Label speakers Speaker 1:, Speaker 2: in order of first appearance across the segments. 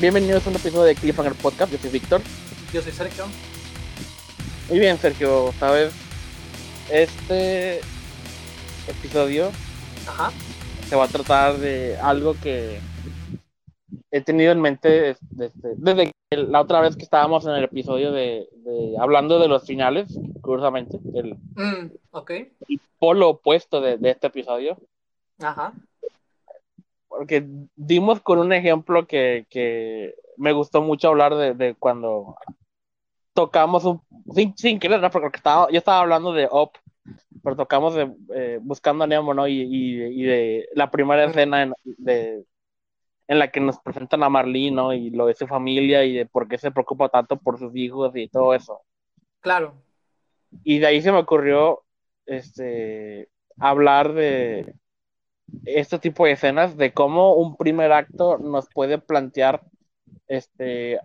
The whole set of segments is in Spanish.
Speaker 1: Bienvenidos a un episodio de Cliffhanger Podcast. Yo soy Víctor.
Speaker 2: Yo soy Sergio.
Speaker 1: Muy bien, Sergio. Sabes, este episodio
Speaker 2: Ajá.
Speaker 1: se va a tratar de algo que he tenido en mente desde, desde la otra vez que estábamos en el episodio de, de hablando de los finales, curiosamente, el,
Speaker 2: Mm, ok.
Speaker 1: el polo opuesto de, de este episodio.
Speaker 2: Ajá.
Speaker 1: Porque dimos con un ejemplo que, que me gustó mucho hablar de, de cuando tocamos un, sin, sin querer, ¿no? porque estaba, yo estaba hablando de Up, pero tocamos de eh, Buscando a Nemo, ¿no? Y, y, y de la primera escena en, de, en la que nos presentan a Marlene, ¿no? Y lo de su familia y de por qué se preocupa tanto por sus hijos y todo eso.
Speaker 2: Claro.
Speaker 1: Y de ahí se me ocurrió este, hablar de este tipo de escenas, de cómo un primer acto nos puede plantear este,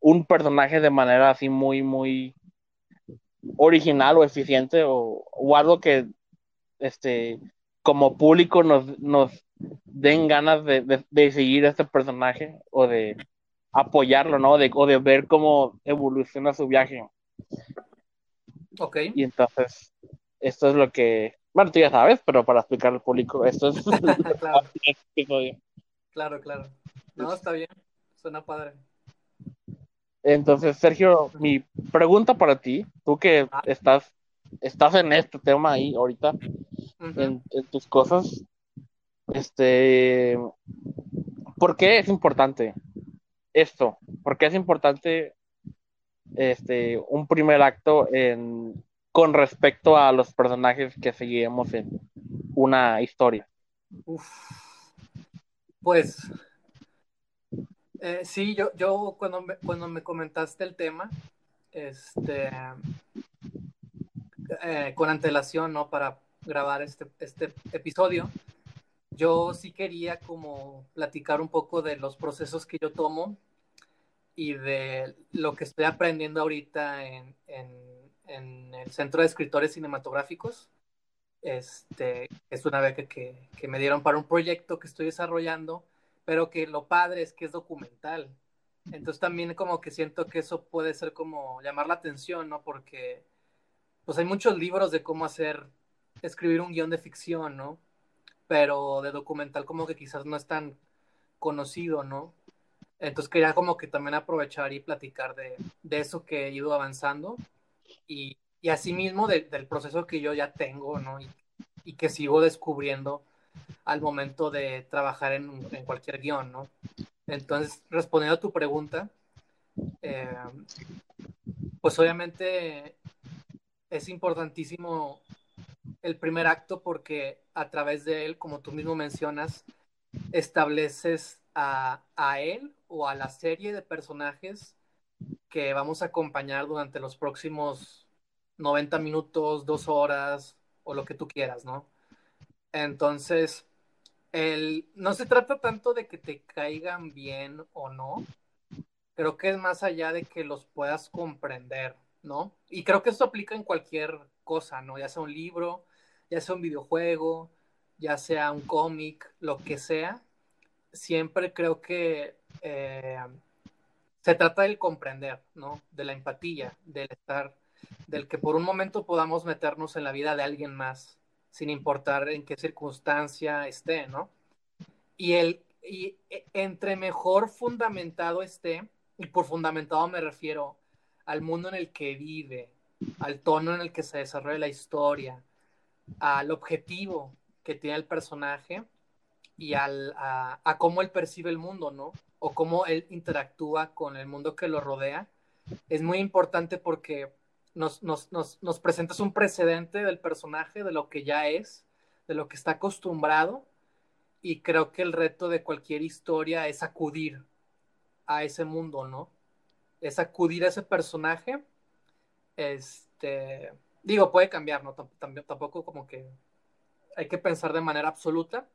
Speaker 1: un personaje de manera así muy, muy original o eficiente o, o algo que este, como público nos, nos den ganas de, de, de seguir a este personaje o de apoyarlo, ¿no? De, o de ver cómo evoluciona su viaje.
Speaker 2: Ok.
Speaker 1: Y entonces, esto es lo que, bueno, tú ya sabes, pero para explicar al público, esto es
Speaker 2: claro,
Speaker 1: episodio.
Speaker 2: claro, claro. No, está bien. Suena padre.
Speaker 1: Entonces, Sergio, mi pregunta para ti, tú que
Speaker 2: Ah.
Speaker 1: estás, estás en este tema ahí ahorita, en, en tus cosas, este, ¿por qué es importante esto? ¿Por qué es importante este, un primer acto en, con respecto a los personajes que seguimos en una historia?
Speaker 2: Pues, eh, sí, yo, yo cuando me, cuando me comentaste el tema, este, eh, con antelación, ¿no? Para grabar este, este episodio, yo sí quería como platicar un poco de los procesos que yo tomo y de lo que estoy aprendiendo ahorita en, en, en Centro de Escritores Cinematográficos. Este, es una beca que, que, me dieron para un proyecto que estoy desarrollando, pero que lo padre es que es documental. Entonces también como que siento que eso puede ser como llamar la atención, ¿no? Porque pues hay muchos libros de cómo hacer, escribir un guion de ficción, ¿no? Pero de documental como que quizás no es tan conocido, ¿no? Entonces quería como que también aprovechar y platicar de, de eso que he ido avanzando y, y asimismo de, del proceso que yo ya tengo, ¿no? Y, que sigo descubriendo al momento de trabajar en, en cualquier guion, ¿no? Entonces, respondiendo a tu pregunta, eh, pues obviamente es importantísimo el primer acto porque a través de él, como tú mismo mencionas, estableces a, a él o a la serie de personajes que vamos a acompañar durante los próximos 90 minutos, dos horas o lo que tú quieras, ¿no? Entonces, el, no se trata tanto de que te caigan bien o no, creo que es más allá de que los puedas comprender, ¿no? Y creo que esto aplica en cualquier cosa, ¿no? Ya sea un libro, ya sea un videojuego, ya sea un cómic, lo que sea, siempre creo que eh, se trata del comprender, ¿no? De la empatía, del estar, del que por un momento podamos meternos en la vida de alguien más, sin importar en qué circunstancia esté, ¿no? Y, el, y entre mejor fundamentado esté, y por fundamentado me refiero al mundo en el que vive, al tono en el que se desarrolla la historia, al objetivo que tiene el personaje y al, a, a cómo él percibe el mundo, ¿no? O cómo él interactúa con el mundo que lo rodea, es muy importante porque nos, nos, nos, nos, presentas un precedente del personaje, de lo que ya es, de lo que está acostumbrado, y creo que el reto de cualquier historia es acudir a ese mundo, ¿no? Es acudir a ese personaje. Este, digo, puede cambiar, ¿no? Tampoco como que hay que pensar de manera absoluta,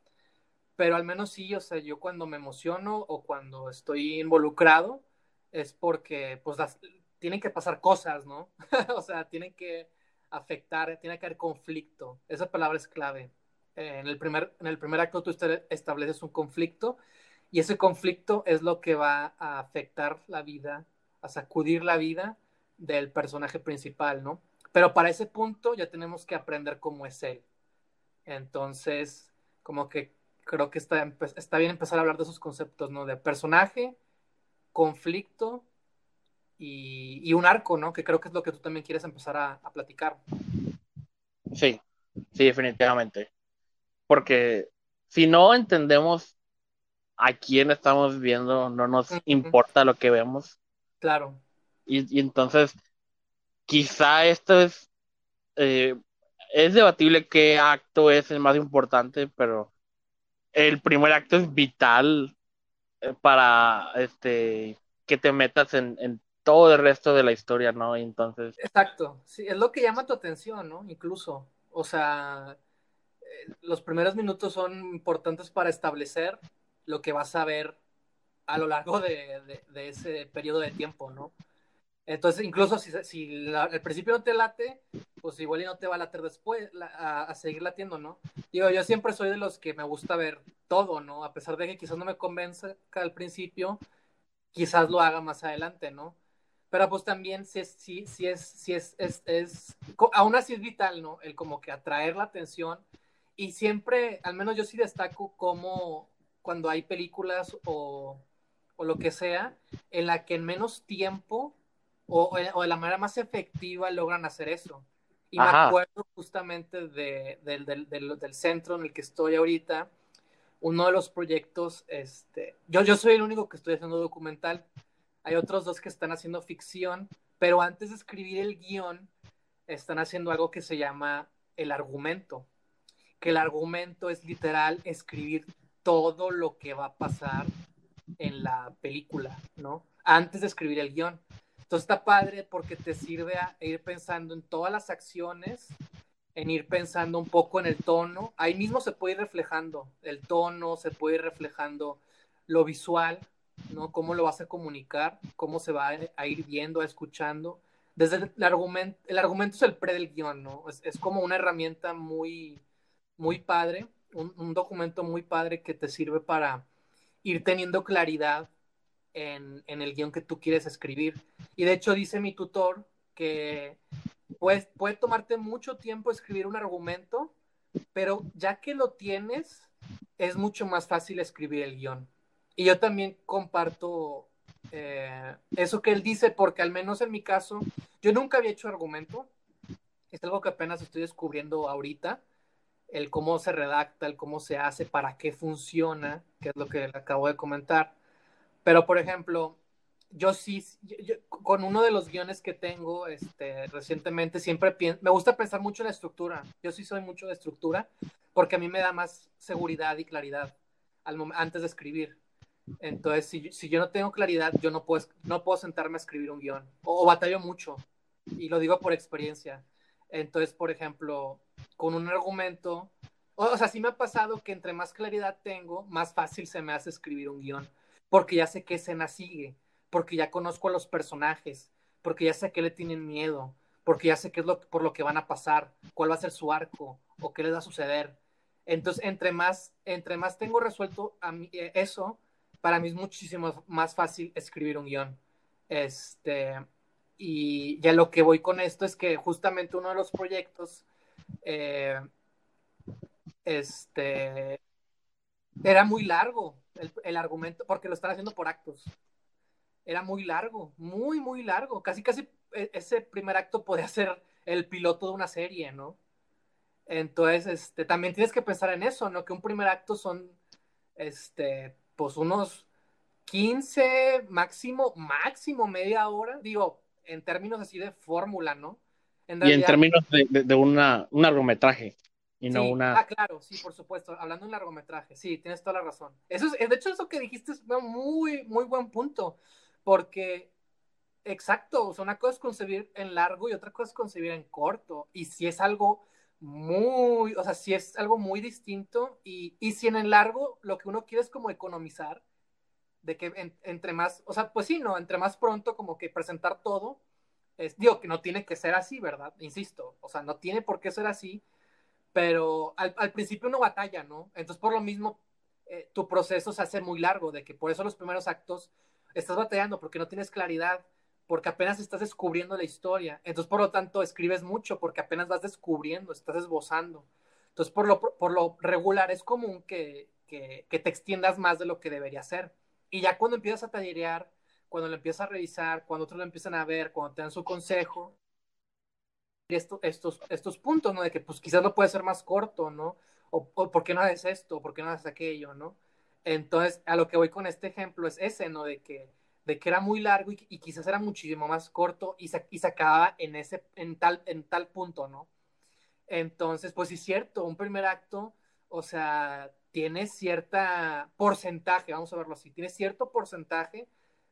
Speaker 2: pero al menos sí, o sea, yo cuando me emociono o cuando estoy involucrado es porque, pues, las, tienen que pasar cosas, ¿no? o sea, tienen que afectar, tiene que haber conflicto. Esa palabra es clave. Eh, en, el primer, en el primer acto tú estableces un conflicto Y ese conflicto es lo que va a afectar la vida, a sacudir la vida del personaje principal, ¿no? Pero para ese punto ya tenemos que aprender cómo es él. Entonces, como que creo que está, está bien empezar a hablar de esos conceptos, ¿no? De personaje, conflicto y, un arco, ¿no? Que creo que es lo que tú también quieres empezar a, platicar.
Speaker 1: Sí, sí, definitivamente. Porque si no entendemos a quién estamos viendo, no nos importa lo que vemos.
Speaker 2: Claro.
Speaker 1: Y, entonces, quizá esto es, eh, es debatible qué acto es el más importante, pero el primer acto es vital eh, para este que te metas en, en todo el resto de la historia, ¿no? Entonces.
Speaker 2: Exacto, sí, es lo que llama tu atención, ¿no? Incluso, o sea, eh, los primeros minutos son importantes para establecer lo que vas a ver a lo largo de, ese periodo de tiempo, ¿no? Entonces, incluso si, si principio no te late, pues igual y no te va a latir después, a, a, seguir latiendo, ¿no? Digo, yo siempre soy de los que me gusta ver todo, ¿no? A pesar de que quizás no me convence al principio, quizás lo haga más adelante, ¿no? Pero pues también si es, si, si es, si es, es, es, aún así es vital, ¿no? El como que atraer la atención y siempre, al menos yo sí destaco como cuando hay películas o, o lo que sea, en la que en menos tiempo o, o, de la manera más efectiva logran hacer eso. Y me acuerdo justamente de, del, del, del, centro en el que estoy ahorita, uno de los proyectos, este, yo, yo soy el único que estoy haciendo documental, hay otros dos que están haciendo ficción, pero antes de escribir el guion, están haciendo algo que se llama el argumento, que el argumento es literal escribir todo lo que va a pasar en la película, ¿no? Antes de escribir el guion. Entonces está padre porque te sirve a ir pensando en todas las acciones, en ir pensando un poco en el tono. Ahí mismo se puede ir reflejando el tono, se puede ir reflejando lo visual, ¿no? Cómo lo vas a comunicar, cómo se va a ir viendo, a escuchando. Desde el, argumento, el argumento es el pre del guion, ¿no? Es, como una herramienta muy, muy padre, un, documento muy padre que te sirve para ir teniendo claridad en, el guion que tú quieres escribir. Y de hecho dice mi tutor que pues, puede tomarte mucho tiempo escribir un argumento, pero ya que lo tienes, es mucho más fácil escribir el guion. Y yo también comparto eh, eso que él dice, porque al menos en mi caso, yo nunca había hecho argumento. Es algo que apenas estoy descubriendo ahorita, el cómo se redacta, el cómo se hace, para qué funciona, que es lo que le acabo de comentar. Pero, por ejemplo, yo sí, con uno de los guiones que tengo este, recientemente, siempre me gusta pensar mucho en la estructura. Yo sí soy mucho de estructura, porque a mí me da más seguridad y claridad antes de escribir. Entonces, si, yo no tengo claridad, yo no puedo, no puedo sentarme a escribir un guion. O, batallo mucho. Y lo digo por experiencia. Entonces, por ejemplo, con un argumento, o, sea, sí me ha pasado que entre más claridad tengo, más fácil se me hace escribir un guion. Porque ya sé qué escena sigue, porque ya conozco a los personajes, porque ya sé a qué le tienen miedo, porque ya sé qué es lo, por lo que van a pasar, cuál va a ser su arco, o qué les va a suceder. Entonces, entre más, entre más tengo resuelto a mí, eh, eso, para mí es muchísimo más fácil escribir un guion. Este, y ya lo que voy con esto es que justamente uno de los proyectos, eh, este, era muy largo el, argumento, porque lo están haciendo por actos. Era muy largo, muy, muy largo. Casi, casi e, ese primer acto podía ser el piloto de una serie, ¿no? Entonces, este, también tienes que pensar en eso, ¿no? Que un primer acto son, este, pues unos 15, máximo, máximo media hora, digo, en términos así de fórmula, ¿no?
Speaker 1: y en términos de, una, un largometraje. Y no una...
Speaker 2: Ah, claro, sí, por supuesto. Hablando de un largometraje, sí, tienes toda la razón. Eso es, de hecho, eso que dijiste es un muy, muy buen punto. Porque, exacto, o sea, una cosa es concebir en largo y otra cosa es concebir en corto. Y si es algo muy, o sea, si es algo muy distinto y, y si en el largo lo que uno quiere es como economizar, de que entre más, o sea, pues sí, ¿no? Entre más pronto como que presentar todo, es, digo que no tiene que ser así, ¿verdad? Insisto, o sea, no tiene por qué ser así, pero al, principio uno batalla, ¿no? Entonces por lo mismo eh, tu proceso se hace muy largo, de que por eso los primeros actos estás batallando porque no tienes claridad, porque apenas estás descubriendo la historia. Entonces, por lo tanto, escribes mucho porque apenas vas descubriendo, estás esbozando. Entonces, por lo, por lo regular, es común que, que, que te extiendas más de lo que debería ser. Y ya cuando empiezas a tallerear, cuando lo empiezas a revisar, cuando otros lo empiezan a ver, cuando te dan su consejo, esto, estos, estos puntos, ¿no? De que pues quizás lo puede ser más corto, ¿no? O, o ¿por qué no haces esto? ¿Por qué no haces aquello, ¿no? Entonces, a lo que voy con este ejemplo es ese, ¿no? De que, de que era muy largo y, y quizás era muchísimo más corto y se, y se acababa en, ese, en, tal, en tal punto, ¿no? Entonces, pues sí es cierto, un primer acto, o sea, tiene cierta porcentaje, vamos a verlo así, tiene cierto porcentaje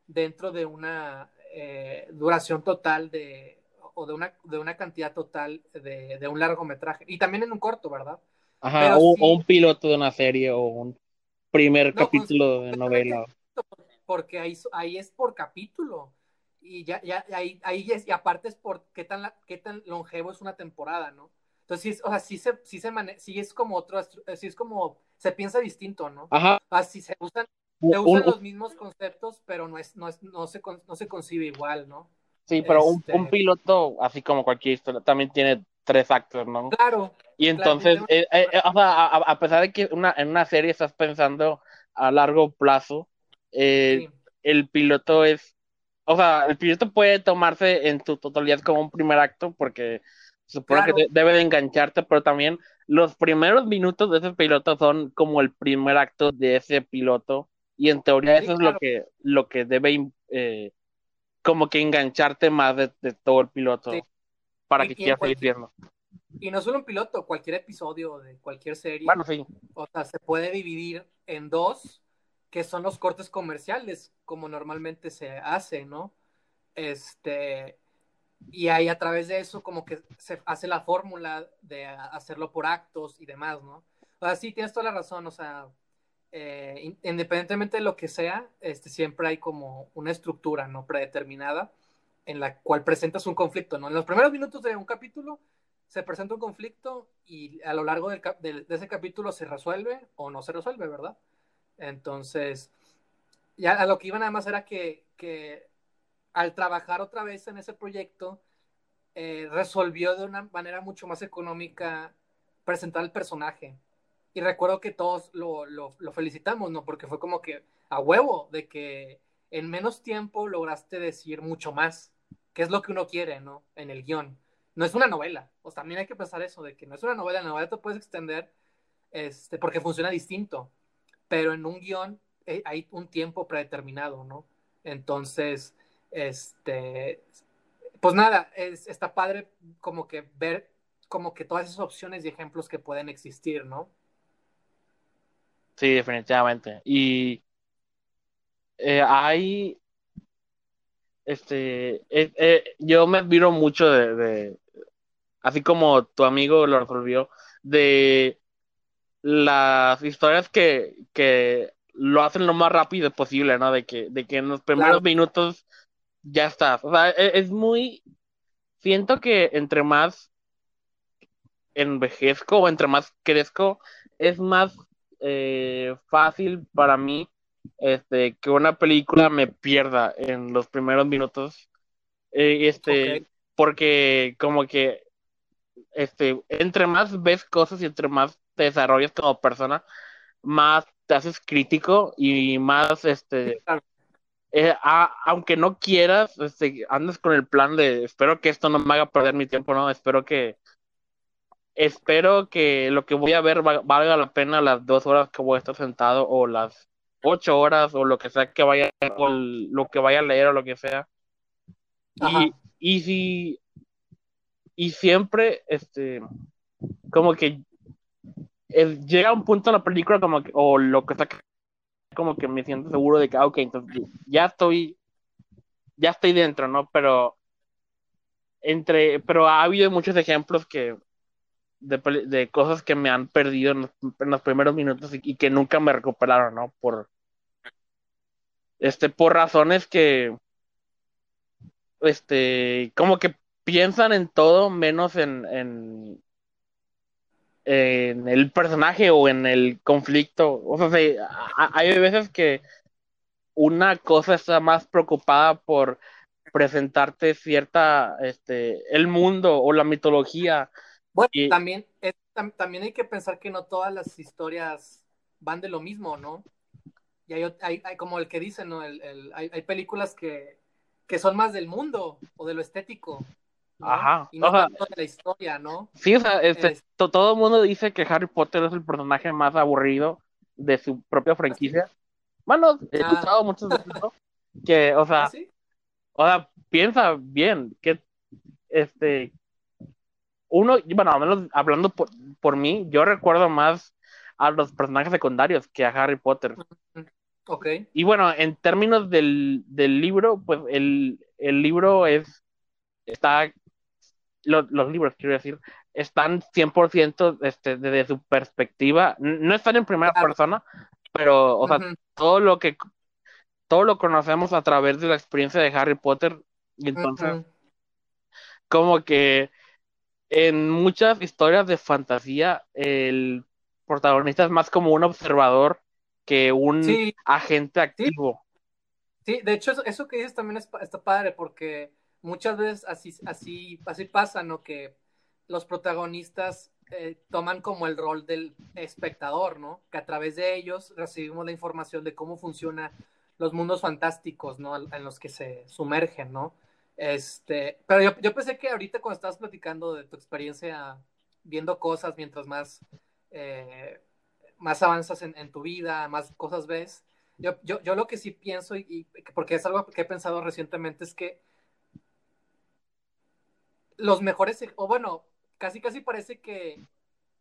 Speaker 2: dentro de una eh, duración total de, o de una, de una cantidad total de, de, un largometraje. Y también en un corto, ¿verdad?
Speaker 1: Ajá, o, sí, o, un piloto de una serie o un primer no, capítulo de novela.
Speaker 2: Porque ahí, ahí es por capítulo. Y ya, ya, ahí, ahí es, y aparte es por qué tan, qué tan longevo es una temporada, ¿no? Entonces, o sea, sí se, sí se mane sí es como otro, sí es como, se piensa distinto, ¿no?
Speaker 1: Ajá.
Speaker 2: Así se usan, se usan un, los mismos conceptos, pero no es, no es, no se, no se concibe igual, ¿no?
Speaker 1: Sí, pero este... un, un, piloto, así como cualquier historia, también tiene tres actos, ¿no?
Speaker 2: Claro.
Speaker 1: Y entonces,
Speaker 2: claro,
Speaker 1: eh, eh, o sea, a, a, pesar de que una, en una serie estás pensando a largo plazo, eh, sí. el piloto es, o sea, el piloto puede tomarse en su totalidad como un primer acto porque supongo claro. que debe de engancharte, pero también los primeros minutos de ese piloto son como el primer acto de ese piloto y en teoría eso es lo que lo que debe eh, como que engancharte más de, de todo el piloto sí. para que quieras seguir viendo.
Speaker 2: Y no solo un piloto, cualquier episodio de cualquier serie.
Speaker 1: Bueno, sí.
Speaker 2: O sea, se puede dividir en dos, que son los cortes comerciales, como normalmente se hace, ¿no? Este, y ahí a través de eso como que se hace la fórmula de hacerlo por actos y demás, ¿no? O sea, sí, tienes toda la razón, o sea, eh, independientemente de lo que sea, este, siempre hay como una estructura, ¿no? Predeterminada en la cual presentas un conflicto, ¿no? En los primeros minutos de un capítulo se presenta un conflicto y a lo largo de ese capítulo se resuelve o no se resuelve, ¿verdad? Entonces, ya a lo que iba nada más era que, que al trabajar otra vez en ese proyecto, eh, resolvió de una manera mucho más económica presentar el personaje. Y recuerdo que todos lo, lo, felicitamos, ¿no? Porque fue como que a huevo, de que en menos tiempo lograste decir mucho más, que es lo que uno quiere, ¿no? En el guion. No es una novela, o sea, también hay que pensar eso, de que no es una novela, la novela te puedes extender este, porque funciona distinto, pero en un guion eh, hay un tiempo predeterminado, ¿no? Entonces, este, pues nada, es, está padre como que ver como que todas esas opciones y ejemplos que pueden existir, ¿no?
Speaker 1: Sí, definitivamente. Y eh, hay, este, eh, yo me admiro mucho de, de, así como tu amigo lo resolvió, de las historias que, que lo hacen lo más rápido posible, ¿no? De que, de que en los primeros claro. minutos ya estás. O sea, es, es, muy. Siento que entre más envejezco o entre más crezco, es más eh, fácil para mí este, que una película me pierda en los primeros minutos. Eh, este, okay. porque como que este, entre más ves cosas y entre más te desarrollas como persona, más te haces crítico y más este eh, a, aunque no quieras, este, andas con el plan de espero que esto no me haga perder mi tiempo, no, espero que espero que lo que voy a ver valga la pena las dos horas que voy a estar sentado o las ocho horas o lo que sea que vaya o lo que vaya a leer o lo que sea. Y, y si y siempre este como que el, llega un punto en la película como que, o lo que está como que me siento seguro de que, ah, ok, entonces ya estoy, ya estoy dentro, ¿no? Pero, entre, pero ha habido muchos ejemplos que, de, de cosas que me han perdido en los, primeros minutos y, que nunca me recuperaron, ¿no? Por, este, por razones que, este, como que piensan en todo menos en, en, en el personaje o en el conflicto. O sea, hay veces que una cosa está más preocupada por presentarte cierta, este, el mundo o la mitología.
Speaker 2: Bueno, también, también hay que pensar que no todas las historias van de lo mismo, ¿no? Y hay, hay, como el que dice, ¿no? El, el, hay, hay, películas que, que son más del mundo o de lo estético.
Speaker 1: Ajá.
Speaker 2: Y no de la historia, ¿no?
Speaker 1: Sí, o sea, este, todo el mundo dice que Harry Potter es el personaje más aburrido de su propia franquicia. Bueno, he ah. escuchado muchos de eso. Que, o sea, ¿Ah, o sea, piensa bien, que este, uno, bueno, al menos hablando por, por mí, yo recuerdo más a los personajes secundarios que a Harry Potter.
Speaker 2: Ok.
Speaker 1: Y bueno, en términos del, del libro, pues el, el libro es, está los, libros, quiero decir, están 100% este, desde su perspectiva, no están en primera persona, pero, o sea, todo lo que todo lo conocemos a través de la experiencia de Harry Potter, y entonces, como que en muchas historias de fantasía, el protagonista es más como un observador que un agente activo.
Speaker 2: Sí. de hecho, eso, que dices también está padre, porque muchas veces así, así, así pasa, ¿no? Que los protagonistas eh, toman como el rol del espectador, ¿no? Que a través de ellos recibimos la información de cómo funcionan los mundos fantásticos, ¿no? En los que se sumergen, ¿no? Este, pero yo, yo pensé que ahorita cuando estabas platicando de tu experiencia viendo cosas mientras más, eh, más avanzas en, tu vida, más cosas ves, yo, yo, yo lo que sí pienso, y, porque es algo que he pensado recientemente, es que los mejores, o bueno, casi casi parece que,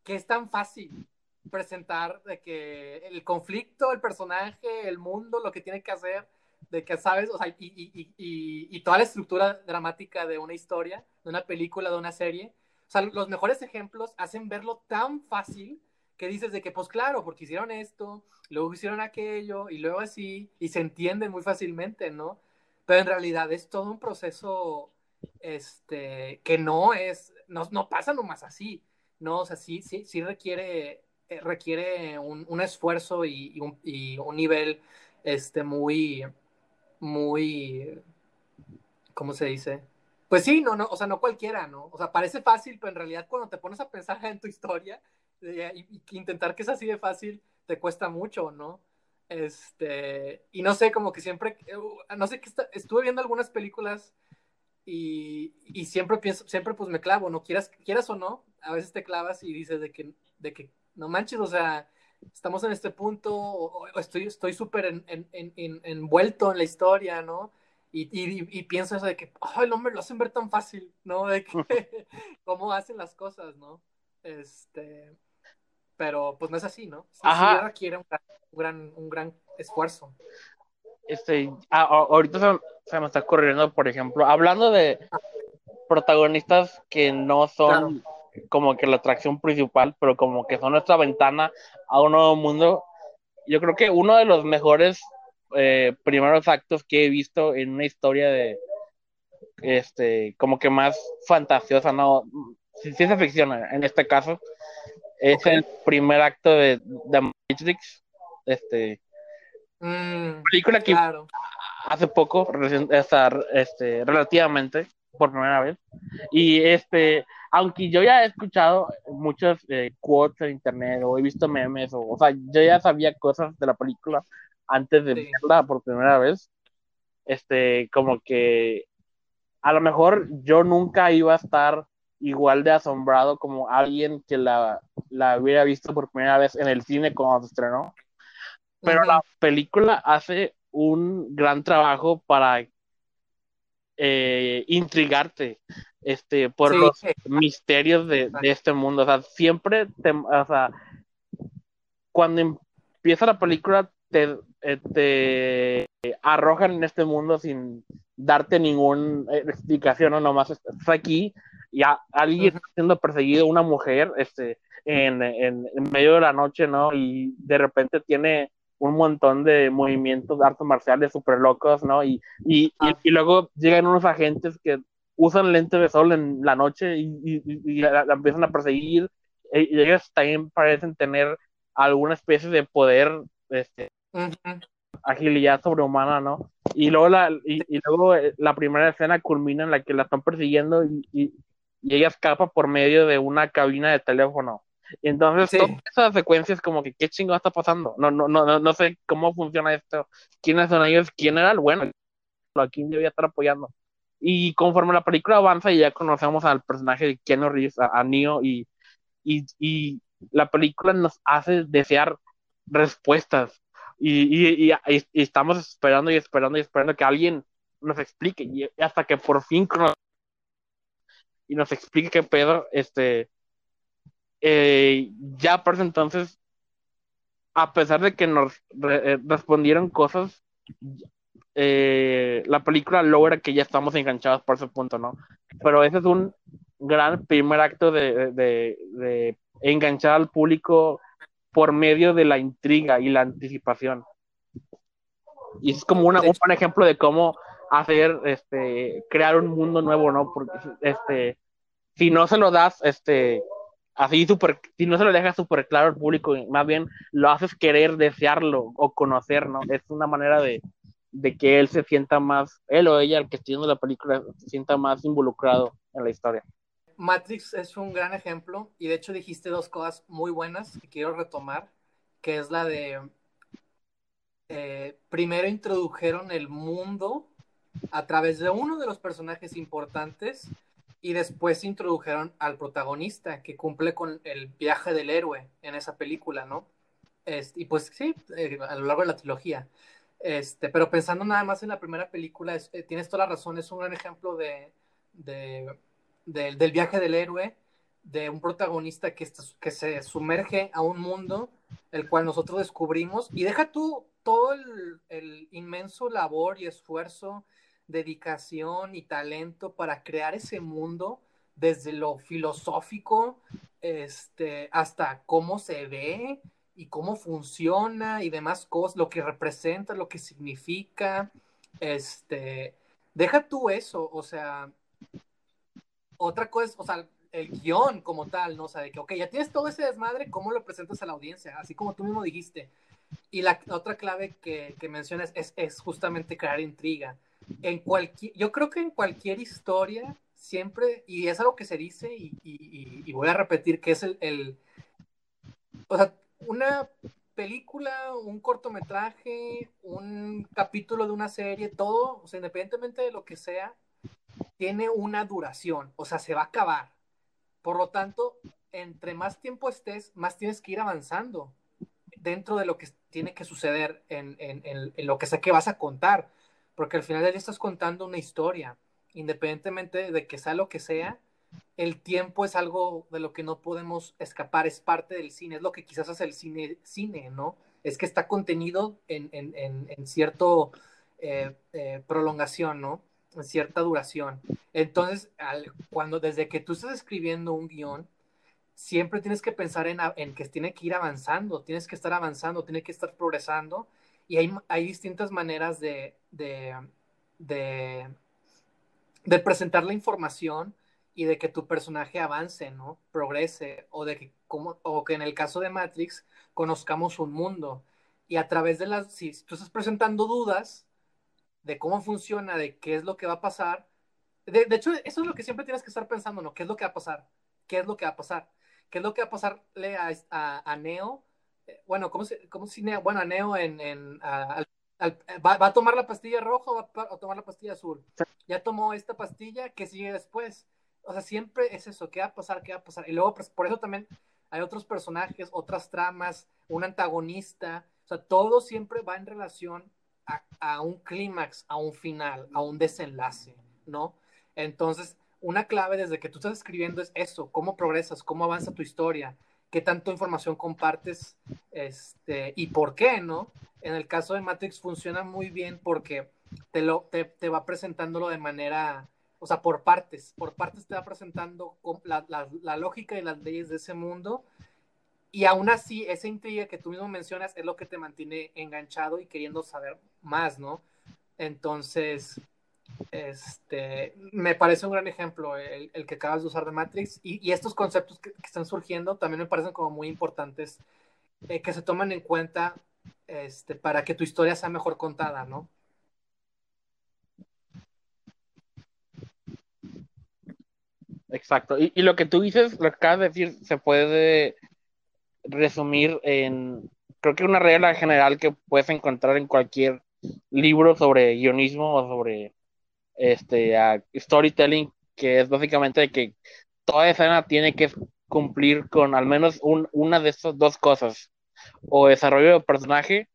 Speaker 2: que es tan fácil presentar de que el conflicto, el personaje, el mundo, lo que tiene que hacer, de que sabes, o sea, y, y, y, toda la estructura dramática de una historia, de una película, de una serie. Los mejores ejemplos hacen verlo tan fácil que dices de que, pues claro, porque hicieron esto, luego hicieron aquello, y luego así, y se entienden muy fácilmente, ¿no? Pero en realidad es todo un proceso este, que no es, no, no pasa nomás así, ¿no? O sea, sí, sí, sí requiere, eh, requiere un, un esfuerzo y, un, nivel, este, muy, muy, ¿cómo se dice? Pues sí, no, no, o sea, no cualquiera, ¿no? O sea, parece fácil, pero en realidad cuando te pones a pensar en tu historia eh, intentar que es así de fácil, te cuesta mucho, ¿no? Este, y no sé, como que siempre, uh, no sé, que estuve viendo algunas películas y, siempre pienso, siempre pues me clavo, ¿no? Quieras, quieras o no, a veces te clavas y dices de que, de que no manches, o sea, estamos en este punto, o, estoy estoy súper en, en, en, envuelto en la historia, ¿no? Y, y, y, pienso eso de que, ay, no me lo hacen ver tan fácil, ¿no? De que, cómo hacen las cosas, ¿no? Este, pero pues no es así, ¿no? Sí, requiere un gran, un gran esfuerzo
Speaker 1: este, ahorita se, me está corriendo, por ejemplo, hablando de protagonistas que no son como que la atracción principal, pero como que son nuestra ventana a un nuevo mundo. Yo creo que uno de los mejores eh, primeros actos que he visto en una historia de, este, como que más fantasiosa, no, ciencia ficción en este caso, es el primer acto de, de Matrix, este,
Speaker 2: Mm,
Speaker 1: película que hace poco, este, relativamente, por primera vez. Y este, aunque yo ya he escuchado muchos eh, quotes en internet o he visto memes, o, o, sea, yo ya sabía cosas de la película antes de verla por primera vez. Este, como que a lo mejor yo nunca iba a estar igual de asombrado como alguien que la, la hubiera visto por primera vez en el cine cuando se estrenó. Pero la película hace un gran trabajo para eh, intrigarte este, por los misterios de, este mundo. O sea, siempre te, o sea, cuando empieza la película te, eh, te arrojan en este mundo sin darte ninguna eh, explicación o nomás estás aquí y alguien está siendo perseguido, una mujer, este, en, en, en, medio de la noche, ¿no? Y de repente tiene un montón de movimientos de artes marciales súper locos, ¿no? Y, y, y, ah. luego llegan unos agentes que usan lentes de sol en la noche y, la, empiezan a perseguir e, ellos también parecen tener alguna especie de poder, este, agilidad sobrehumana, ¿no? Y luego, la, y, luego eh, la primera escena culmina en la que la están persiguiendo y, y, ella escapa por medio de una cabina de teléfono. Y entonces, todas esas secuencias, como que, ¿qué chingo está pasando? No, no, no, no sé cómo funciona esto. ¿Quiénes son ellos? ¿Quién era el bueno? ¿A quién debía estar apoyando? Y conforme la película avanza y ya conocemos al personaje de Keanu Reeves, a, Neo, y, y, y, la película nos hace desear respuestas. Y, y, estamos esperando y esperando y esperando que alguien nos explique. Y hasta que por fin y nos explique qué pedo, este, eh, ya por ese entonces, a pesar de que nos eh, respondieron cosas, eh, la película logra que ya estamos enganchados por ese punto, ¿no? Pero ese es un gran primer acto de, de, enganchar al público por medio de la intriga y la anticipación. Y es como una, un buen ejemplo de cómo hacer, este, crear un mundo nuevo, ¿no? Porque, este, si no se lo das, este, así súper, si no se lo dejas súper claro al público, más bien lo haces querer desearlo o conocer, ¿no? Es una manera de, de que él se sienta más, él o ella, el que esté viendo la película, se sienta más involucrado en la historia.
Speaker 2: Matrix es un gran ejemplo y de hecho dijiste dos cosas muy buenas que quiero retomar, que es la de, eh, primero introdujeron el mundo a través de uno de los personajes importantes y después introdujeron al protagonista que cumple con el viaje del héroe en esa película, ¿no? y pues sí, eh, a lo largo de la trilogía. Este, pero pensando nada más en la primera película, eh, tienes toda la razón, es un gran ejemplo de, del viaje del héroe, de un protagonista que, que se sumerge a un mundo el cual nosotros descubrimos y deja tú todo el inmenso labor y esfuerzo, dedicación y talento para crear ese mundo desde lo filosófico este, hasta cómo se ve, y cómo funciona y demás cosas, lo que representa, lo que significa, este, deja tú eso, o sea, otra cosa, o sea, el guion como tal, ¿no? O sea, de que, ok, ya tienes todo ese desmadre, ¿cómo lo presentas a la audiencia? Así como tú mismo dijiste. Y la, otra clave que, que mencionas es, es, justamente crear intriga. En cualquier, yo creo que en cualquier historia, siempre, y es algo que se dice, y, y, y voy a repetir, que es el, o sea, una película, un cortometraje, un capítulo de una serie, todo, o sea, independientemente de lo que sea, tiene una duración, o sea, se va a acabar. Por lo tanto, entre más tiempo estés, más tienes que ir avanzando dentro de lo que tiene que suceder en, en, en, lo que sé que vas a contar, porque al final del día estás contando una historia, independientemente de que sea lo que sea, el tiempo es algo de lo que no podemos escapar, es parte del cine, es lo que quizás hace el cine, cine ¿no? Es que está contenido en, en, en, cierto eh, eh, prolongación, ¿no? En cierta duración. Entonces, cuando desde que tú estás escribiendo un guion, siempre tienes que pensar en, en, que tiene que ir avanzando, tienes que estar avanzando, tiene que estar progresando, y hay, hay distintas maneras de, de, de, presentar la información y de que tu personaje avance, ¿no? Progrese, o de que, como, o que en el caso de Matrix, conozcamos un mundo. Y a través de las, si tú estás presentando dudas de cómo funciona, de qué es lo que va a pasar, de, hecho, eso es lo que siempre tienes que estar pensando, ¿no? ¿Qué es lo que va a pasar? ¿Qué es lo que va a pasar? ¿Qué es lo que va a pasarle a, a, Neo? Bueno, ¿cómo se, cómo Neo? Bueno, a Neo en, en va, a tomar la pastilla roja o va a tomar la pastilla azul. Ya tomó esta pastilla, ¿qué sigue después? o sea, siempre es eso, ¿qué va a pasar? ¿Qué va a pasar? Y luego, pues, por eso también hay otros personajes, otras tramas, un antagonista, o sea, todo siempre va en relación a, un clímax, a un final, a un desenlace, ¿no? Entonces, una clave desde que tú estás escribiendo es eso, cómo progresas, cómo avanza tu historia, qué tanto información compartes este, y por qué, ¿no? En el caso de Matrix funciona muy bien porque te, lo, te, te va presentándolo de manera o sea, por partes, por partes te va presentando la, la, lógica y las leyes de ese mundo. Y aún así, esa intriga que tú mismo mencionas es lo que te mantiene enganchado y queriendo saber más, ¿no? Entonces, Este, me parece un gran ejemplo el, que acabas de usar de Matrix y, estos conceptos que, que, están surgiendo también me parecen como muy importantes eh, que se toman en cuenta este, para que tu historia sea mejor contada, ¿no?
Speaker 1: Exacto. Y, y, lo que tú dices, lo que acabas de decir, se puede resumir en, creo que una regla general que puedes encontrar en cualquier libro sobre guionismo o sobre este uh, storytelling, que es básicamente que toda escena tiene que cumplir con al menos un, una de esas dos cosas, o desarrollo de personaje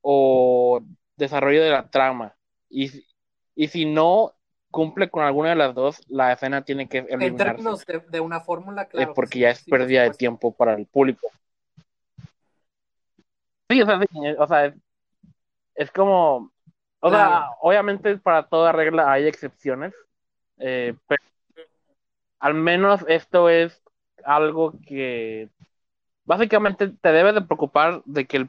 Speaker 1: o desarrollo de la trama. Y, y si no cumple con alguna de las dos, la escena tiene que
Speaker 2: eliminarse. De, de una fórmula, claro.
Speaker 1: Eh, porque sí, ya es sí, pérdida de tiempo para el público. Sí, o sea, sí, o sea es, es, como, o claro. sea, obviamente para toda regla hay excepciones, eh, pero al menos esto es algo que básicamente te debe de preocupar de que el,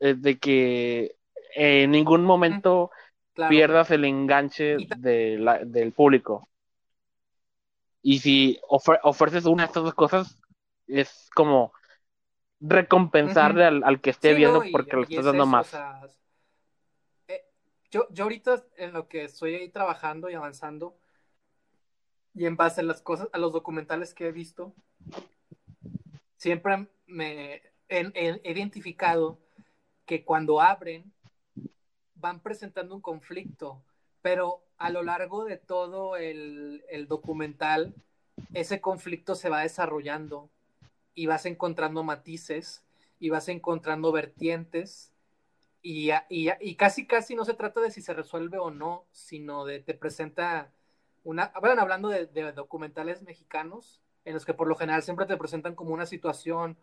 Speaker 1: eh, de que en ningún momento claro. pierdas el enganche de la, del público. Y si ofre ofreces una de estas dos cosas, es como recompensarle uh -huh. al, al, que esté sí, viendo no, porque y, le estás dando eso, más. O sea,
Speaker 2: yo, yo ahorita en lo que estoy ahí trabajando y avanzando, y en base a las cosas, a los documentales que he visto, siempre me he, identificado que cuando abren van presentando un conflicto, pero a lo largo de todo el, documental, ese conflicto se va desarrollando y vas encontrando matices y vas encontrando vertientes y, y, y, casi casi no se trata de si se resuelve o no, sino de te presenta una, bueno, hablando de, de documentales mexicanos, en los que por lo general siempre te presentan como una situación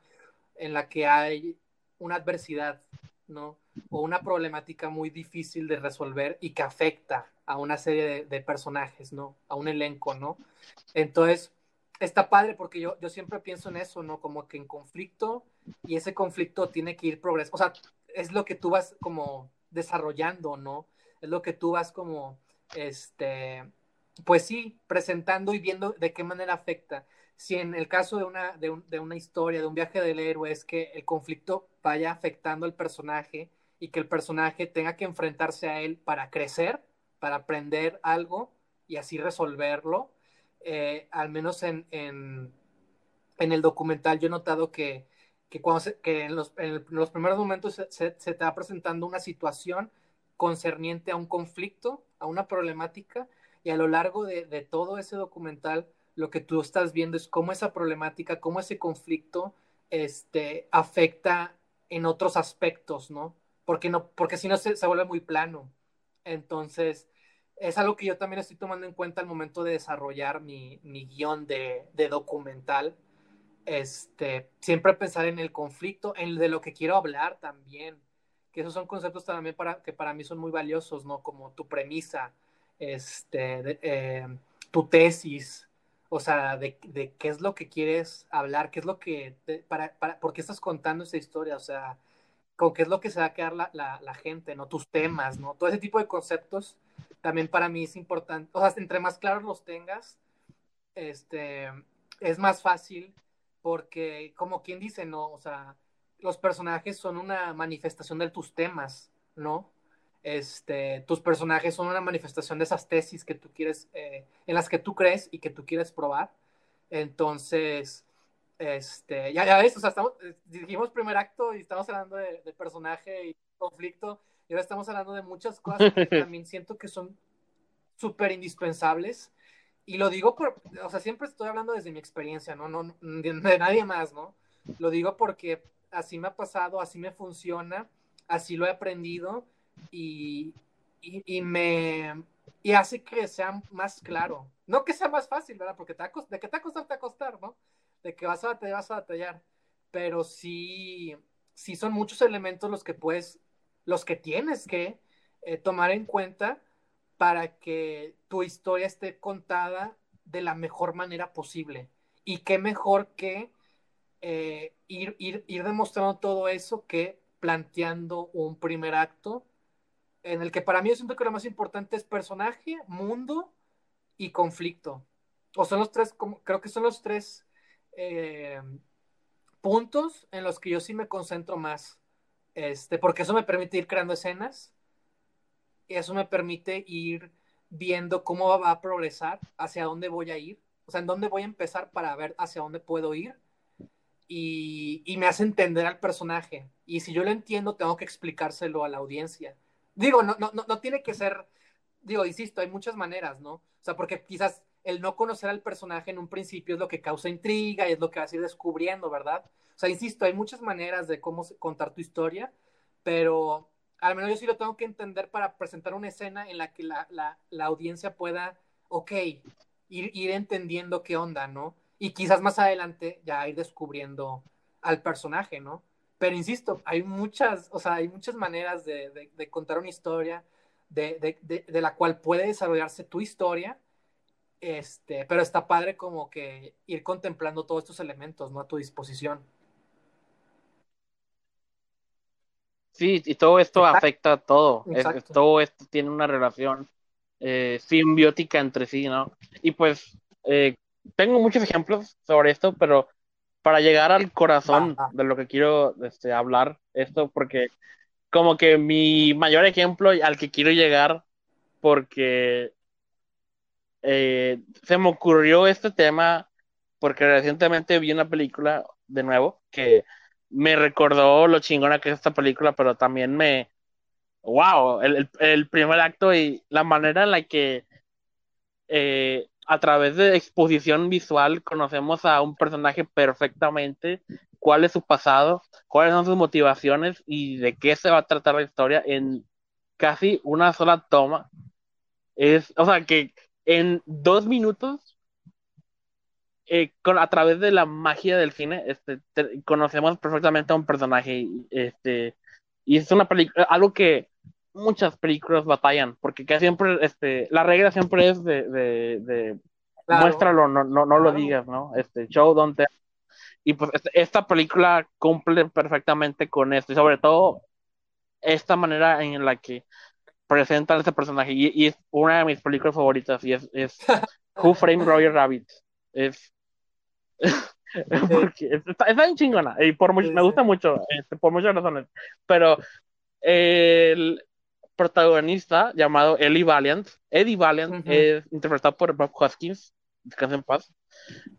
Speaker 2: en la que hay una adversidad, ¿no? O una problemática muy difícil de resolver y que afecta a una serie de, de personajes, ¿no? A un elenco, ¿no? Entonces, está padre porque yo, yo siempre pienso en eso, ¿no? Como que en conflicto y ese conflicto tiene que ir progresando, o sea, es lo que tú vas como desarrollando, ¿no? Es lo que tú vas como, este, pues sí, presentando y viendo de qué manera afecta. Si en el caso de una, de, un, de una historia, de un viaje del héroe, es que el conflicto vaya afectando al personaje y que el personaje tenga que enfrentarse a él para crecer, para aprender algo y así resolverlo, eh, al menos en, en, en, el documental yo he notado que, que, en, los, primeros momentos se, se, te va presentando una situación concerniente a un conflicto, a una problemática, y a lo largo de, todo ese documental lo que tú estás viendo es cómo esa problemática, cómo ese conflicto este, afecta en otros aspectos, ¿no? Porque, no, porque si no se, vuelve muy plano. Entonces, es algo que yo también estoy tomando en cuenta al momento de desarrollar mi, mi guion de, documental. Este, siempre pensar en el conflicto, en de lo que quiero hablar también, que esos son conceptos también para, que para mí son muy valiosos, ¿no? Como tu premisa, este, eh, tu tesis, o sea, de, qué es lo que quieres hablar, qué es lo que, para, para, por qué estás contando esa historia, o sea, con qué es lo que se va a quedar la, la, la, gente, ¿no? Tus temas, ¿no? Todo ese tipo de conceptos también para mí es importante, o sea, entre más claros los tengas, este, es más fácil porque, como quien dice, ¿no? O sea, los personajes son una manifestación de tus temas, ¿no? Este, tus personajes son una manifestación de esas tesis que tú quieres, eh, en las que tú crees y que tú quieres probar. Entonces, este, ya, ya ves, o sea, estamos, eh, dijimos primer acto y estamos hablando de, de, personaje y conflicto, y ahora estamos hablando de muchas cosas que también siento que son súper indispensables. Y lo digo por, o sea, siempre estoy hablando desde mi experiencia, ¿no? no de, de nadie más, ¿no? Lo digo porque así me ha pasado, así me funciona, así lo he aprendido y, y, y, me y hace que sea más claro. No que sea más fácil, ¿verdad? Porque te de que te va a costar, te va a costar, ¿no? De que vas a batallar, vas a batallar. Pero sí, sí son muchos elementos los que puedes, los que tienes que eh, tomar en cuenta para que tu historia esté contada de la mejor manera posible. Y qué mejor que eh, ir, ir, ir demostrando todo eso que planteando un primer acto en el que para mí yo siento que lo más importante es personaje, mundo y conflicto. O son los tres, creo que son los tres eh, puntos en los que yo sí me concentro más. Este, porque eso me permite ir creando escenas. Eso me permite ir viendo cómo va a progresar, hacia dónde voy a ir, o sea, en dónde voy a empezar para ver hacia dónde puedo ir. Y, y me hace entender al personaje. Y si yo lo entiendo, tengo que explicárselo a la audiencia. Digo, no, no, no tiene que ser, digo, insisto, hay muchas maneras, ¿no? O sea, porque quizás el no conocer al personaje en un principio es lo que causa intriga y es lo que vas a ir descubriendo, ¿verdad? O sea, insisto, hay muchas maneras de cómo contar tu historia, pero al menos yo sí lo tengo que entender para presentar una escena en la que la, la, audiencia pueda, ok, ir, ir, entendiendo qué onda, ¿no? Y quizás más adelante ya ir descubriendo al personaje, ¿no? Pero insisto, hay muchas, o sea, hay muchas maneras de, de, contar una historia, de, de, la cual puede desarrollarse tu historia, este, pero está padre como que ir contemplando todos estos elementos, ¿no? A tu disposición.
Speaker 1: Sí, y todo esto afecta a todo. todo esto tiene una relación eh, simbiótica entre sí, ¿no? Y pues eh, tengo muchos ejemplos sobre esto, pero para llegar al corazón de lo que quiero este, hablar, esto, porque como que mi mayor ejemplo al que quiero llegar, porque eh, se me ocurrió este tema, porque recientemente vi una película de nuevo que me recordó lo chingona que es esta película, pero también me, wow, el, el primer acto y la manera en la que eh, a través de exposición visual conocemos a un personaje perfectamente, cuál es su pasado, cuáles son sus motivaciones y de qué se va a tratar la historia en casi una sola toma. Es, o sea, que en dos minutos eh, con, a través de la magia del cine, este, conocemos perfectamente a un personaje, este, y es una película, algo que muchas películas batallan, porque casi siempre, este, la regla siempre es de, de, de muéstralo, no, no, no lo digas, ¿no? Este, show, don't tell. Y pues este, esta película cumple perfectamente con esto, y sobre todo esta manera en la que presentan a este personaje, y, es una de mis películas favoritas, y es, es Who Framed Roger Rabbit. Es Porque está, bien chingona y por me gusta mucho, este, por muchas razones. Pero el protagonista llamado Ellie Valiant, Eddie Valiant, es interpretado por Bob Hoskins, descansa en paz.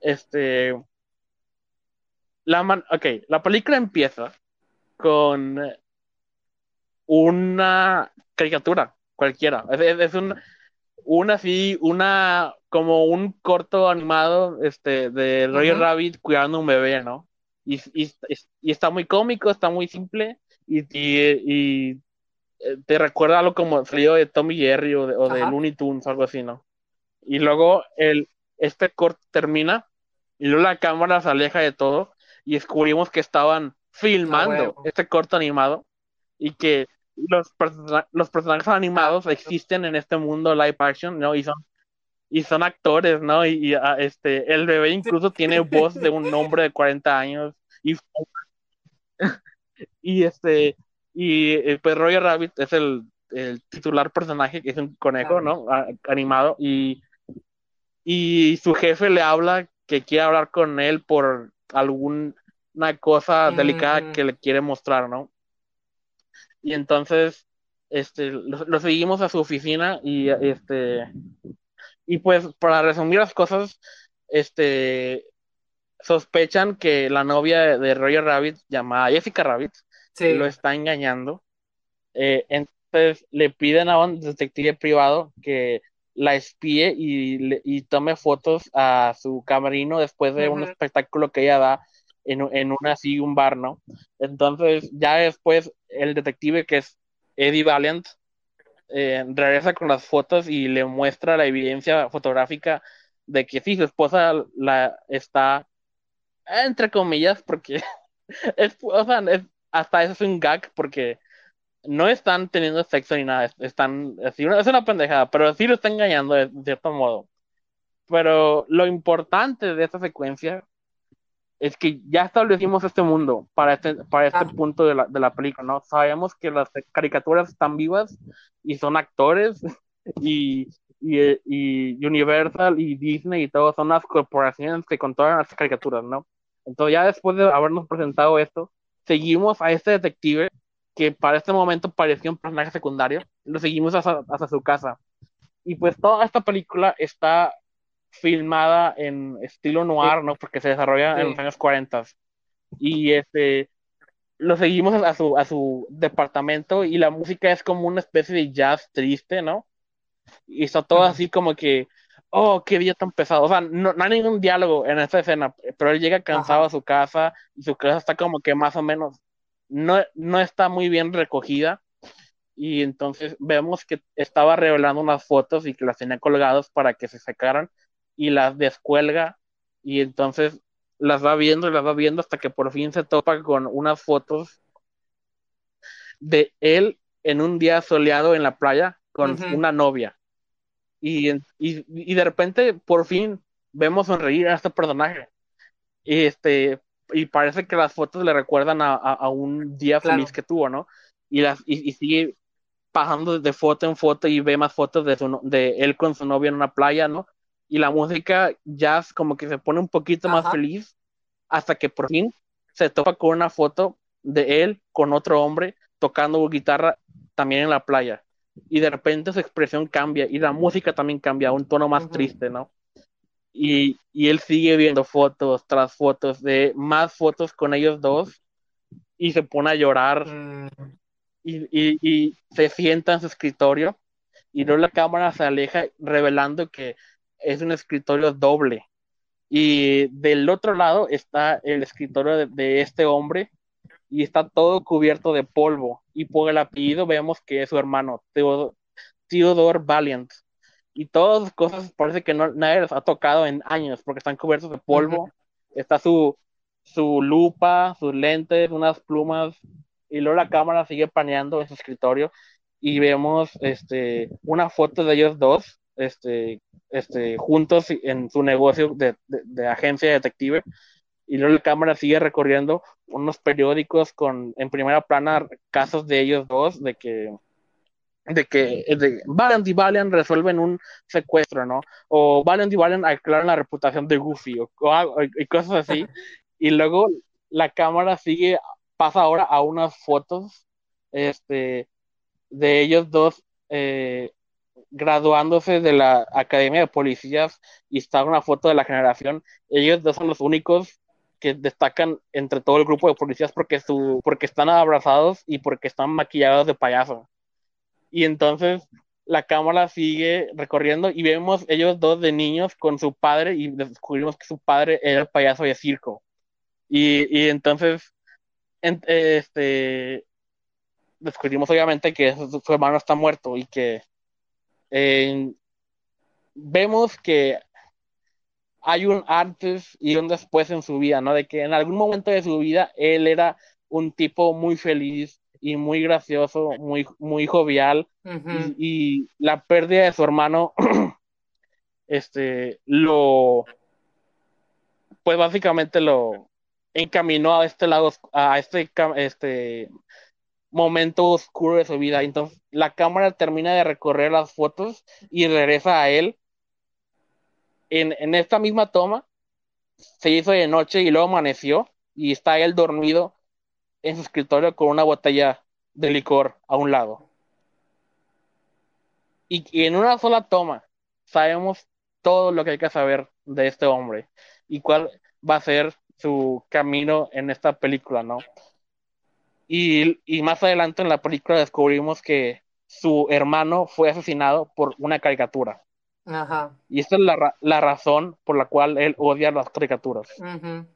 Speaker 1: Este. La man, ok, la película empieza con una caricatura cualquiera. Es, es un, una así, una como un corto animado este, de Roger Rabbit cuidando a un bebé, ¿no? Y, y, y, está muy cómico, está muy simple y, y eh, te recuerda algo como salido de Tommy Jerry o de, o de Looney Tunes, algo así, ¿no? Y luego el, este corto termina y luego la cámara se aleja de todo y descubrimos que estaban filmando este corto animado y que los, los personajes animados existen en este mundo live action, ¿no? Y son, y son actores, ¿no? Y, ah, este, el bebé incluso tiene voz de un hombre de 40 años. Y, y este, y eh, pues Roger Rabbit es el, el titular personaje, que es un conejo, ¿no? animado. Y, y su jefe le habla que quiere hablar con él por alguna cosa delicada que le quiere mostrar, ¿no? Y entonces, este, lo, seguimos a su oficina y este, y pues para resumir las cosas, este, sospechan que la novia de Roger Rabbit, llamada Jessica Rabbit, lo está engañando. Eh, entonces le piden a un detective privado que la espíe y, y tome fotos a su camerino después de un espectáculo que ella da en, en un así un bar, ¿no? Entonces, ya después el detective que es Eddie Valiant eh, regresa con las fotos y le muestra la evidencia fotográfica de que sí, su esposa la está entre comillas, porque es, o sea, hasta eso es un gag, porque no están teniendo sexo ni nada, están, así, es una pendejada, pero sí lo está engañando de cierto modo. Pero lo importante de esta secuencia es que ya establecimos este mundo para este, para este
Speaker 2: Ah.
Speaker 1: punto de la, de la película, ¿no? Sabemos que las caricaturas están vivas y son actores y, y, y Universal y Disney y todo son las corporaciones que controlan las caricaturas, ¿no? Entonces ya después de habernos presentado esto, seguimos a este detective que para este momento parecía un personaje secundario, lo seguimos hasta, hasta su casa. Y pues toda esta película está filmada en estilo noir, ¿no? Porque se desarrolla en
Speaker 2: Sí.
Speaker 1: los años 40. Y este lo seguimos a su, a su departamento y la música es como una especie de jazz triste, ¿no? Y está todo
Speaker 2: Ujú.
Speaker 1: así como que, oh, qué día tan pesado. O sea, no, no hay ningún diálogo en esta escena, pero él llega cansado
Speaker 2: Ajá.
Speaker 1: a su casa y su casa está como que más o menos, no, no está muy bien recogida. Y entonces vemos que estaba revelando unas fotos y que las tenía colgadas para que se secaran y las descuelga y entonces las va viendo y las va viendo hasta que por fin se topa con unas fotos de él en un día soleado en la playa con una novia. Y, y, y de repente por fin vemos sonreír a este personaje. Y este y parece que las fotos le recuerdan a, a, a un día
Speaker 2: Claro.
Speaker 1: feliz que tuvo, ¿no? Y las y, y sigue pasando de foto en foto y ve más fotos de, su, de él con su novia en una playa, ¿no? Y la música es como que se pone un poquito más
Speaker 2: Ajá.
Speaker 1: feliz hasta que por fin se topa con una foto de él con otro hombre tocando guitarra también en la playa. Y de repente su expresión cambia y la música también cambia a un tono más
Speaker 2: Ujú.
Speaker 1: triste, ¿no? Y, y él sigue viendo fotos tras fotos de más fotos con ellos dos y se pone a llorar
Speaker 2: Mm,
Speaker 1: y, y, y se sienta en su escritorio y luego la cámara se aleja revelando que es un escritorio doble. Y del otro lado está el escritorio de, de este hombre y está todo cubierto de polvo. Y por el apellido vemos que es su hermano, Theodore, Theodore Valiant. Y todas las cosas parece que no, nadie les ha tocado en años porque están cubiertos de polvo. Está su, su lupa, sus lentes, unas plumas. Y luego la cámara sigue paneando en su escritorio y vemos este, una foto de ellos dos este, este, juntos en su negocio de, de, de agencia detective. Y luego la cámara sigue recorriendo unos periódicos con en primera plana casos de ellos dos, de que de que de Valiant y Valiant resuelven un secuestro, ¿no? O Valiant y Valiant aclaran la reputación de Goofy o, o, y cosas así. y luego la cámara sigue, pasa ahora a unas fotos este, de ellos dos eh, graduándose de la Academia de Policías y está una foto de la generación. Ellos dos son los únicos que destacan entre todo el grupo de policías porque, su, porque están abrazados y porque están maquillados de payaso. Y entonces la cámara sigue recorriendo y vemos ellos dos de niños con su padre y descubrimos que su padre era el payaso de circo. Y, y entonces en, este, descubrimos obviamente que su, su, hermano está muerto y que eh, vemos que hay un antes y un después en su vida, ¿no? De que en algún momento de su vida él era un tipo muy feliz y muy gracioso, muy, muy jovial,
Speaker 2: uh -huh.
Speaker 1: y, y, la pérdida de su hermano, este, lo, pues básicamente lo encaminó a este lado, a este, este momento oscuro de su vida. Entonces, la cámara termina de recorrer las fotos y regresa a él. En, en esta misma toma, se hizo de noche y luego amaneció y está él dormido en su escritorio con una botella de licor a un lado. Y, y, en una sola toma sabemos todo lo que hay que saber de este hombre y cuál va a ser su camino en esta película, ¿no? Y, y más adelante en la película descubrimos que su hermano fue asesinado por una caricatura.
Speaker 2: Ajá.
Speaker 1: Y esta es la, la razón por la cual él odia las caricaturas.
Speaker 2: Uh -huh.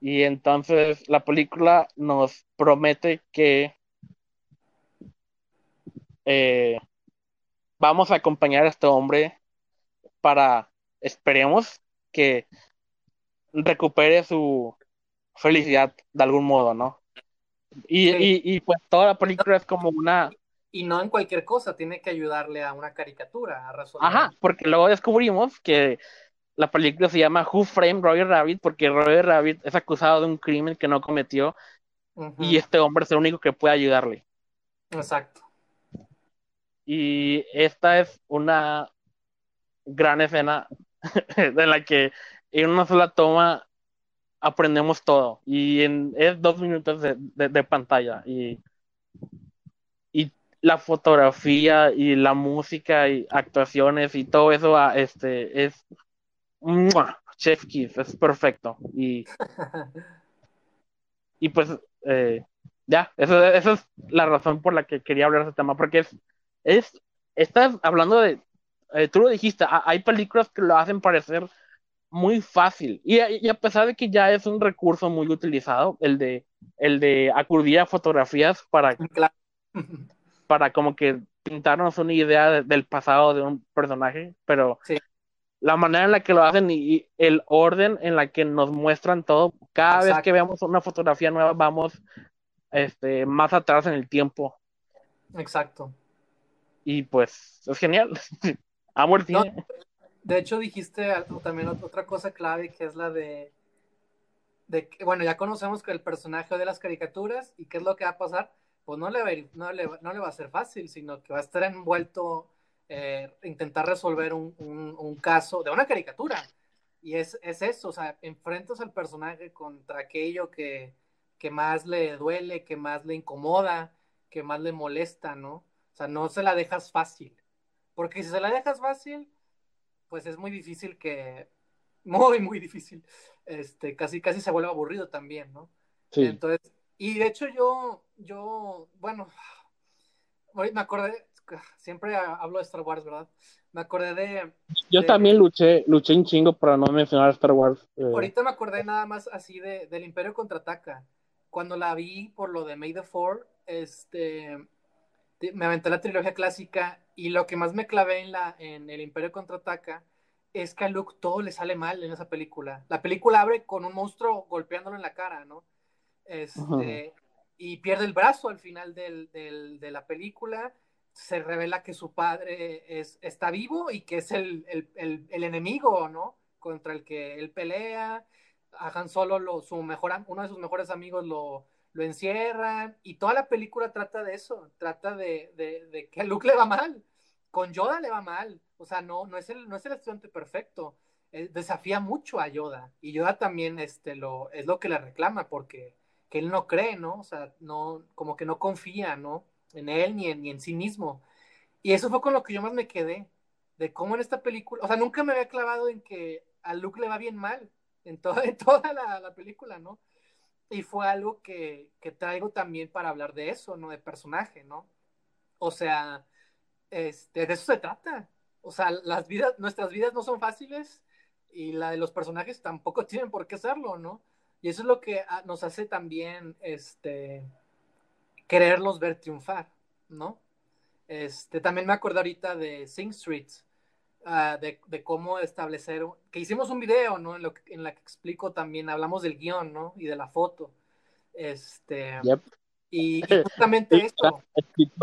Speaker 1: Y entonces la película nos promete que eh, vamos a acompañar a este hombre para, esperemos, que recupere su felicidad de algún modo, ¿no? Y,
Speaker 2: Sí.
Speaker 1: y, y, pues toda la película es como una...
Speaker 2: Y no en cualquier cosa, tiene que ayudarle a una caricatura a resolver.
Speaker 1: Ajá, porque luego descubrimos que la película se llama Who Framed Roger Rabbit porque Roger Rabbit es acusado de un crimen que no cometió y este hombre es el único que puede ayudarle.
Speaker 2: Exacto.
Speaker 1: Y esta es una gran escena de la que en una sola toma aprendemos todo. Y en es dos minutos de, pantalla. Y, la fotografía y la música y actuaciones y todo eso ah, este es Chef Kiss es perfecto. Y pues eh, ya esa es la razón por la que quería hablar de este tema porque es es estás hablando de eh, tú lo dijiste hay películas que lo hacen parecer muy fácil. Y, a pesar de que ya es un recurso muy utilizado, el de, el de acudir a fotografías para, para como que pintarnos una idea del pasado de un personaje, pero la manera en la que lo hacen y, el orden en la que nos muestran todo, cada vez que veamos una fotografía nueva, vamos este, más atrás en el tiempo.
Speaker 2: Exacto.
Speaker 1: Y pues es genial. Amo el
Speaker 2: de hecho, dijiste también otra cosa clave que es la de, de bueno, ya conocemos que el personaje de las caricaturas y qué es lo que va a pasar, pues no le va a, no le, no le va a ser fácil, sino que va a estar envuelto eh, intentar resolver un, un, caso de una caricatura. Y es, es, eso, o sea, enfrentas al personaje contra aquello que, que más le duele, que más le incomoda, que más le molesta, ¿no? O sea, no se la dejas fácil. Porque si se la dejas fácil, pues es muy difícil que, muy, muy difícil, este, casi, casi se vuelve aburrido también, ¿no? Sí. Entonces, y de hecho yo, yo, bueno, me acordé, siempre hablo de Star Wars, ¿verdad? Me acordé de...
Speaker 1: Yo también luché, luché un chingo para no mencionar Star Wars.
Speaker 2: Eh. Ahorita me acordé nada más así de, del Imperio Contraataca. Cuando la vi por lo de May the Four, este, me aventé la trilogía clásica y lo que más me clavé en, la, en el Imperio Contraataca es que a Luke todo le sale mal en esa película. La película abre con un monstruo golpeándolo en la cara, ¿no? Este, y pierde el brazo al final del, del, de la película. Se revela que su padre es, está vivo y que es el, el, el, enemigo, ¿no? Contra el que él pelea. A Han Solo, lo, su mejor, uno de sus mejores amigos lo, lo encierran y toda la película trata de eso, trata de, de, que a Luke le va mal, con Yoda le va mal, o sea, no, no, es, el, no es el estudiante perfecto, eh, desafía mucho a Yoda y Yoda también este, lo, es lo que le reclama porque que él no cree, ¿no? O sea, no, como que no confía, ¿no? En él ni en, ni en sí mismo. Y eso fue con lo que yo más me quedé, de cómo en esta película, o sea, nunca me había clavado en que a Luke le va bien mal en toda, en toda la, la película, ¿no? Y fue algo que, que, traigo también para hablar de eso, ¿no? De personaje, ¿no? O sea, este, de eso se trata. O sea, las vidas, nuestras vidas no son fáciles y la de los personajes tampoco tienen por qué serlo, ¿no? Y eso es lo que ah, nos hace también, este, quererlos ver triunfar, ¿no? Este, también me acuerdo ahorita de Sing Street, Ah, de, cómo establecer, que hicimos un video, ¿no? En, lo en la que explico también, hablamos del guion, ¿no? Y de la foto. Este, y, justamente esto.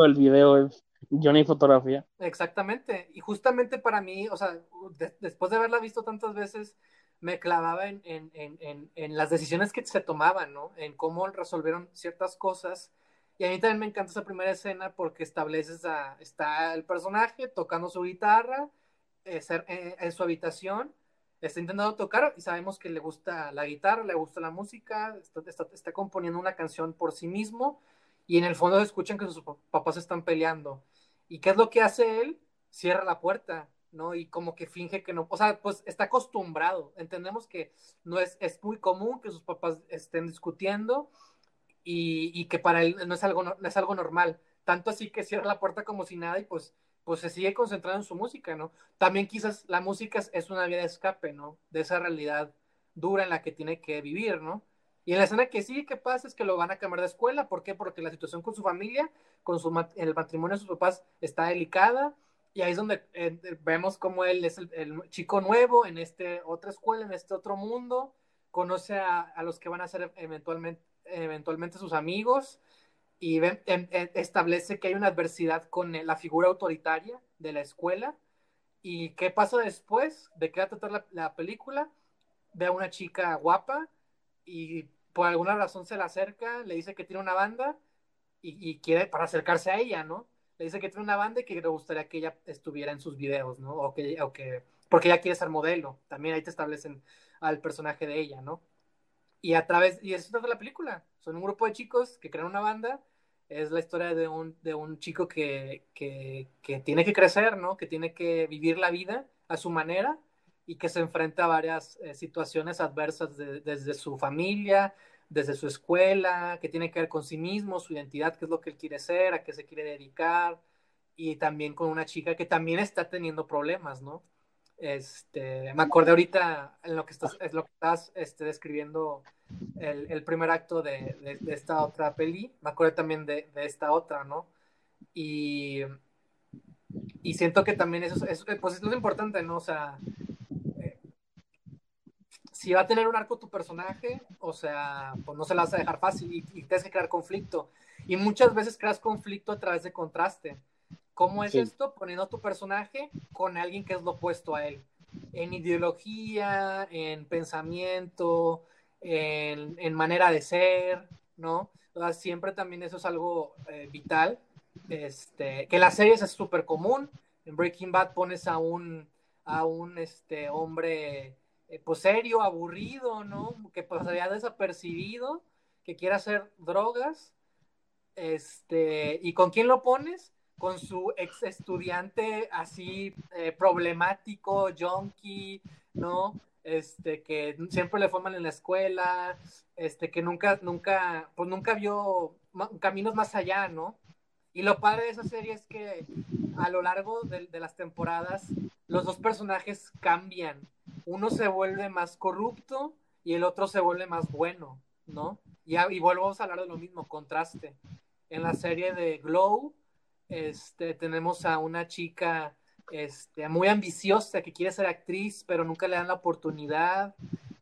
Speaker 1: El video es guion y fotografía.
Speaker 2: Exactamente. Y justamente para mí, o sea, después de haberla visto tantas veces, me clavaba en, en, en, en, las decisiones que se tomaban, ¿no? En cómo resolvieron ciertas cosas. Y a mí también me encanta esa primera escena porque estableces a, está el personaje tocando su guitarra, eh, eh, en su habitación, está intentando tocar y sabemos que le gusta la guitarra, le gusta la música, está, componiendo una canción por sí mismo y en el fondo escuchan que sus papás están peleando. ¿Y qué es lo que hace él? Cierra la puerta, ¿no? Y como que finge que no, o sea, pues está acostumbrado. Entendemos que no es, es muy común que sus papás estén discutiendo y, y que para él no es, algo, no es algo normal. Tanto así que cierra la puerta como si nada y pues pues se sigue concentrando en su música, ¿no? También quizás la música es una vía de escape, ¿no? De esa realidad dura en la que tiene que vivir, ¿no? Y en la escena que sigue, ¿qué pasa? Es que lo van a cambiar de escuela. ¿Por qué? Porque la situación con su familia, con su el matrimonio de sus papás está delicada. Y ahí es donde eh, vemos cómo él es el, chico nuevo en esta otra escuela, en este otro mundo. Conoce a, a los que van a ser eventualmente, eventualmente sus amigos y establece que hay una adversidad con la figura autoritaria de la escuela ¿Y qué pasa después? ¿De qué va a tratar la, la película? Ve a una chica guapa y por alguna razón se la acerca, le dice que tiene una banda y, quiere para acercarse a ella, ¿no? Le dice que tiene una banda y que le gustaría que ella estuviera en sus videos, ¿no? O que, o que porque ella quiere ser modelo. También ahí te establecen al personaje de ella, ¿no? Y a través, y eso es la película. Son un grupo de chicos que crean una banda. Es la historia de un, de un chico que, que tiene que crecer, ¿no? Que tiene que vivir la vida a su manera y que se enfrenta a varias eh, situaciones adversas de, desde su familia, desde su escuela, que tiene que ver con sí mismo, su identidad, qué es lo que él quiere ser, a qué se quiere dedicar, y también con una chica que también está teniendo problemas, ¿no? Este, me acordé ahorita en lo que estás, es lo que estás este, describiendo el, el, primer acto de, de, de, esta otra peli, me acordé también de, de esta otra, ¿no? Y, y siento que también eso, eso pues es lo importante, ¿no? O sea, si va a tener un arco tu personaje, o sea, pues no se la vas a dejar fácil y, y tienes que crear conflicto. Y muchas veces creas conflicto a través de contraste. ¿Cómo es sí. esto? Poniendo tu personaje con alguien que es lo opuesto a él. En ideología, en pensamiento, en, en manera de ser, ¿no? O sea, siempre también eso es algo eh, vital. Este, que en las series es súper común. En Breaking Bad pones a un, a un este, hombre eh, pues serio, aburrido, ¿no? Que pasaría desapercibido, que quiere hacer drogas. Este, ¿Y con quién lo pones? con su ex estudiante así eh, problemático, junkie, ¿no? Este, que siempre le fue mal en la escuela, este, que nunca, nunca, pues nunca vio caminos más allá, ¿no? Y lo padre de esa serie es que a lo largo de, de las temporadas los dos personajes cambian. Uno se vuelve más corrupto y el otro se vuelve más bueno, ¿no? Y, y volvemos a hablar de lo mismo, contraste. En la serie de Glow, este, tenemos a una chica este, muy ambiciosa que quiere ser actriz, pero nunca le dan la oportunidad.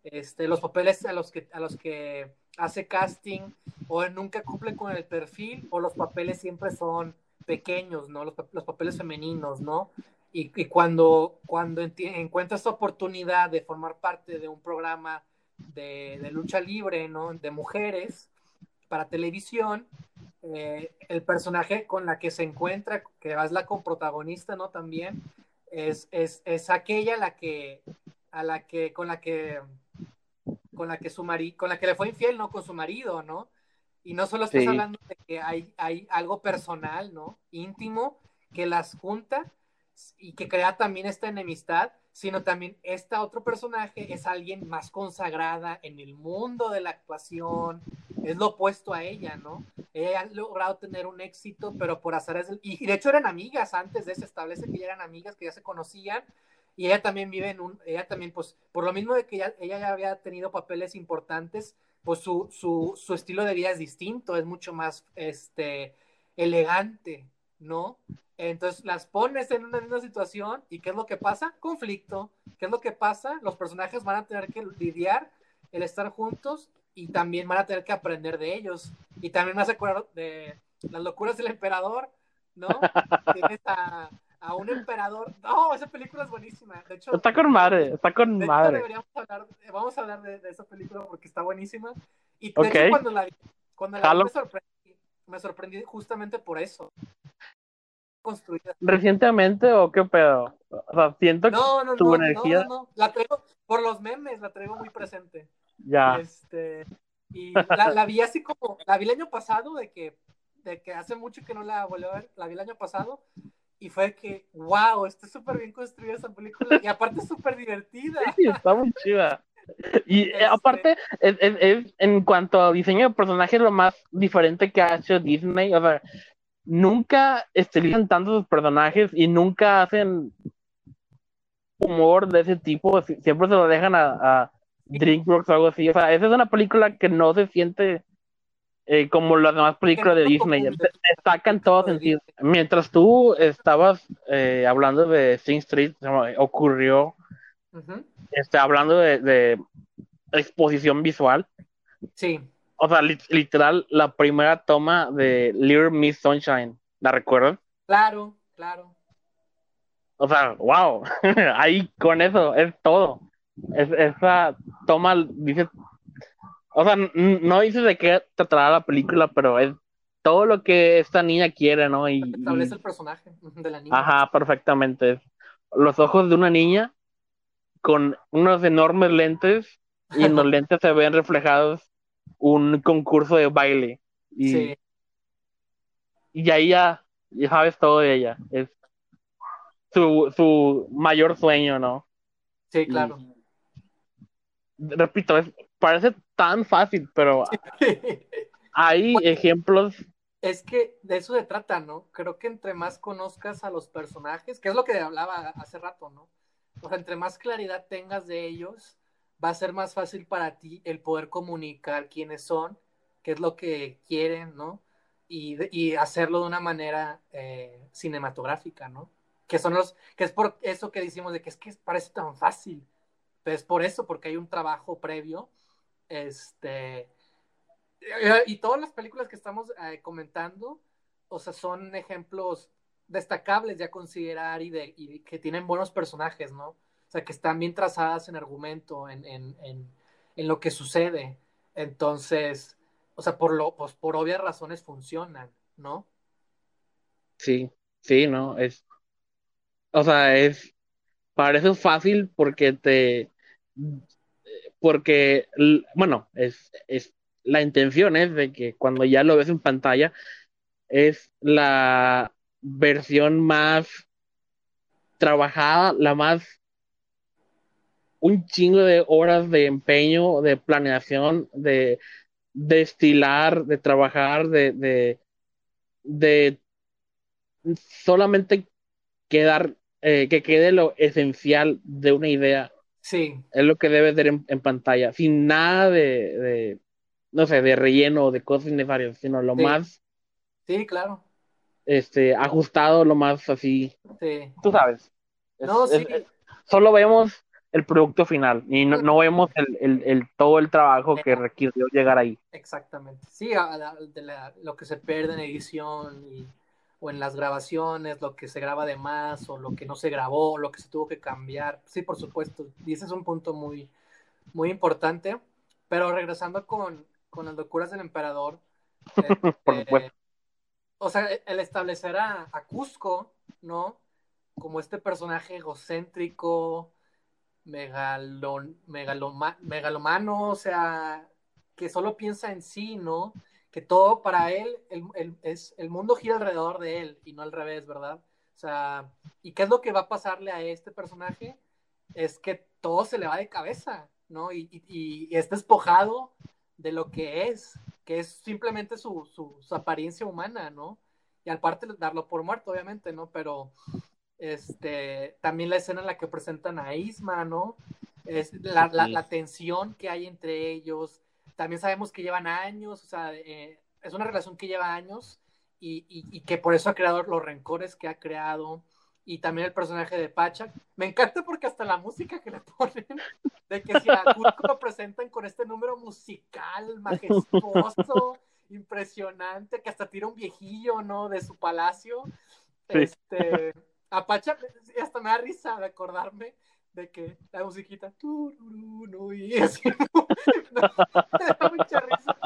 Speaker 2: Este, los papeles a los que, hace casting o nunca cumplen con el perfil o los papeles siempre son pequeños, ¿no? Los, los papeles femeninos, ¿no? Y, y cuando, cuando encuentra esta oportunidad de formar parte de un programa de, de lucha libre, ¿no? De mujeres para televisión, eh, el personaje con la que se encuentra, que es la coprotagonista, ¿no? También, es, es, es aquella la que, a la que, con la que, con la que su marido, con la que le fue infiel, ¿no? Con su marido, ¿no? Y no solo estás sí. hablando de que hay, hay algo personal, ¿no? Íntimo, que las junta y que crea también esta enemistad, sino también este otro personaje es alguien más consagrada en el mundo de la actuación, es lo opuesto a ella, ¿no? Ella ha logrado tener un éxito, pero por azares, y de hecho eran amigas antes de se establece que ya eran amigas, que ya se conocían, y ella también vive en un, ella también, pues, por lo mismo de que ella, ella ya había tenido papeles importantes, pues su, su, su estilo de vida es distinto, es mucho más, este, elegante, ¿no? Entonces las pones en una misma situación y ¿qué es lo que pasa? Conflicto. ¿Qué es lo que pasa? Los personajes van a tener que lidiar el estar juntos y también van a tener que aprender de ellos. Y también me hace acordar de las locuras del emperador, ¿no? Tienes a, a, un emperador. No, esa película es buenísima. De hecho,
Speaker 1: está con madre, está con
Speaker 2: de
Speaker 1: madre.
Speaker 2: Hablar, vamos a hablar de, de, esa película porque está buenísima. Y de okay. hecho, cuando la, cuando la vi, me me sorprendí justamente por eso.
Speaker 1: Construida. ¿Recientemente o qué pedo? O sea, siento
Speaker 2: no, no,
Speaker 1: que tu
Speaker 2: no,
Speaker 1: energía.
Speaker 2: No, no, no, la traigo por los memes, la traigo muy presente.
Speaker 1: Ya.
Speaker 2: Este, y la, la, vi así como, la vi el año pasado, de que, de que hace mucho que no la volví a ver, la vi el año pasado, y fue que, wow, está súper bien construida esa película, y aparte súper divertida.
Speaker 1: Sí, está muy chida. Y este... aparte, es, es, es, en cuanto a diseño de personaje, lo más diferente que ha hecho Disney, o sea, nunca estilizan tanto sus personajes y nunca hacen humor de ese tipo, siempre se lo dejan a, a DreamWorks o algo así. O sea, esa es una película que no se siente eh, como las demás películas de Disney. Destaca en todo sentido. Mientras tú estabas eh, hablando de Sing Street, ocurrió, uh -huh. este, hablando de, de, exposición visual.
Speaker 2: Sí.
Speaker 1: O sea, li literal, la primera toma de Little Miss Sunshine, ¿la recuerdas?
Speaker 2: Claro, claro.
Speaker 1: o sea, wow, ahí con eso es todo. Es, esa toma, dice, o sea, no dice de qué tratará la película, pero es todo lo que esta niña quiere, ¿no? Y,
Speaker 2: establece el personaje de la niña.
Speaker 1: Ajá, perfectamente. Los ojos de una niña con unos enormes lentes y en los lentes se ven reflejados un concurso de baile. Y, sí. y ahí ya, ya sabes todo de ella. Es su, su mayor sueño, ¿no?
Speaker 2: Sí, claro.
Speaker 1: repito, parece tan fácil, pero hay ejemplos
Speaker 2: es que de eso se trata, ¿no? Creo que entre más conozcas a los personajes, que es lo que hablaba hace rato, ¿no? O sea, entre más claridad tengas de ellos, va a ser más fácil para ti el poder comunicar quiénes son, qué es lo que quieren, ¿no? Y, hacerlo de una manera eh, cinematográfica, ¿no? Que son los, que es por eso que decimos de que es que parece tan fácil, pero es por eso, porque hay un trabajo previo, este, y todas las películas que estamos eh, comentando, o sea, son ejemplos destacables ya considerar y, de, y que tienen buenos personajes, ¿no? O sea, que están bien trazadas en argumento, en, en, en, en lo que sucede. Entonces, o sea, por, lo, pues, por obvias razones funcionan, ¿no?
Speaker 1: Sí, sí, ¿no? Es, o sea, es, parece fácil porque te, porque, bueno, es, es la intención es de que cuando ya lo ves en pantalla es la versión más trabajada, la más un chingo de horas de empeño, de planeación, de, destilar, de trabajar, de, de, de solamente quedar, eh, que quede lo esencial de una idea.
Speaker 2: Sí.
Speaker 1: Es lo que debe ser en, pantalla, sin nada de, no sé, de relleno o de cosas innecesarias, sino lo más.
Speaker 2: Sí, claro.
Speaker 1: Este, ajustado, lo más así.
Speaker 2: Sí.
Speaker 1: Tú sabes.
Speaker 2: no, sí.
Speaker 1: solo vemos el producto final y no, vemos el, el, todo el trabajo que requirió llegar ahí.
Speaker 2: Exactamente. Sí, de lo que se pierde en edición y, o en las grabaciones, lo que se graba de más o lo que no se grabó, lo que se tuvo que cambiar. Sí, por supuesto. Y ese es un punto muy, muy importante. Pero regresando con, con las locuras del emperador.
Speaker 1: Este,
Speaker 2: o sea, el establecer a, Cusco, ¿no? Como este personaje egocéntrico, megalon, megalomano, o sea, que solo piensa en sí, ¿no? Que todo para él, el, es, el mundo gira alrededor de él y no al revés, ¿verdad? O sea, ¿y qué es lo que va a pasarle a este personaje? Es que todo se le va de cabeza, ¿no? Y, y, y es despojado de lo que es, que es simplemente su, su, apariencia humana, ¿no? Y aparte darlo por muerto, obviamente, ¿no? Pero este, también la escena en la que presentan a Isma, ¿no? Es la, la, tensión que hay entre ellos. También sabemos que llevan años, o sea, eh, es una relación que lleva años y, y, y, que por eso ha creado los rencores que ha creado y también el personaje de Pacha. Me encanta porque hasta la música que le ponen, de que si a Cusco lo presentan con este número musical majestuoso, impresionante, que hasta tira un viejillo, ¿no? De su palacio. Este, a Pacha, hasta me da risa de acordarme de que la musiquita, y así, ¿no? me da mucha risa,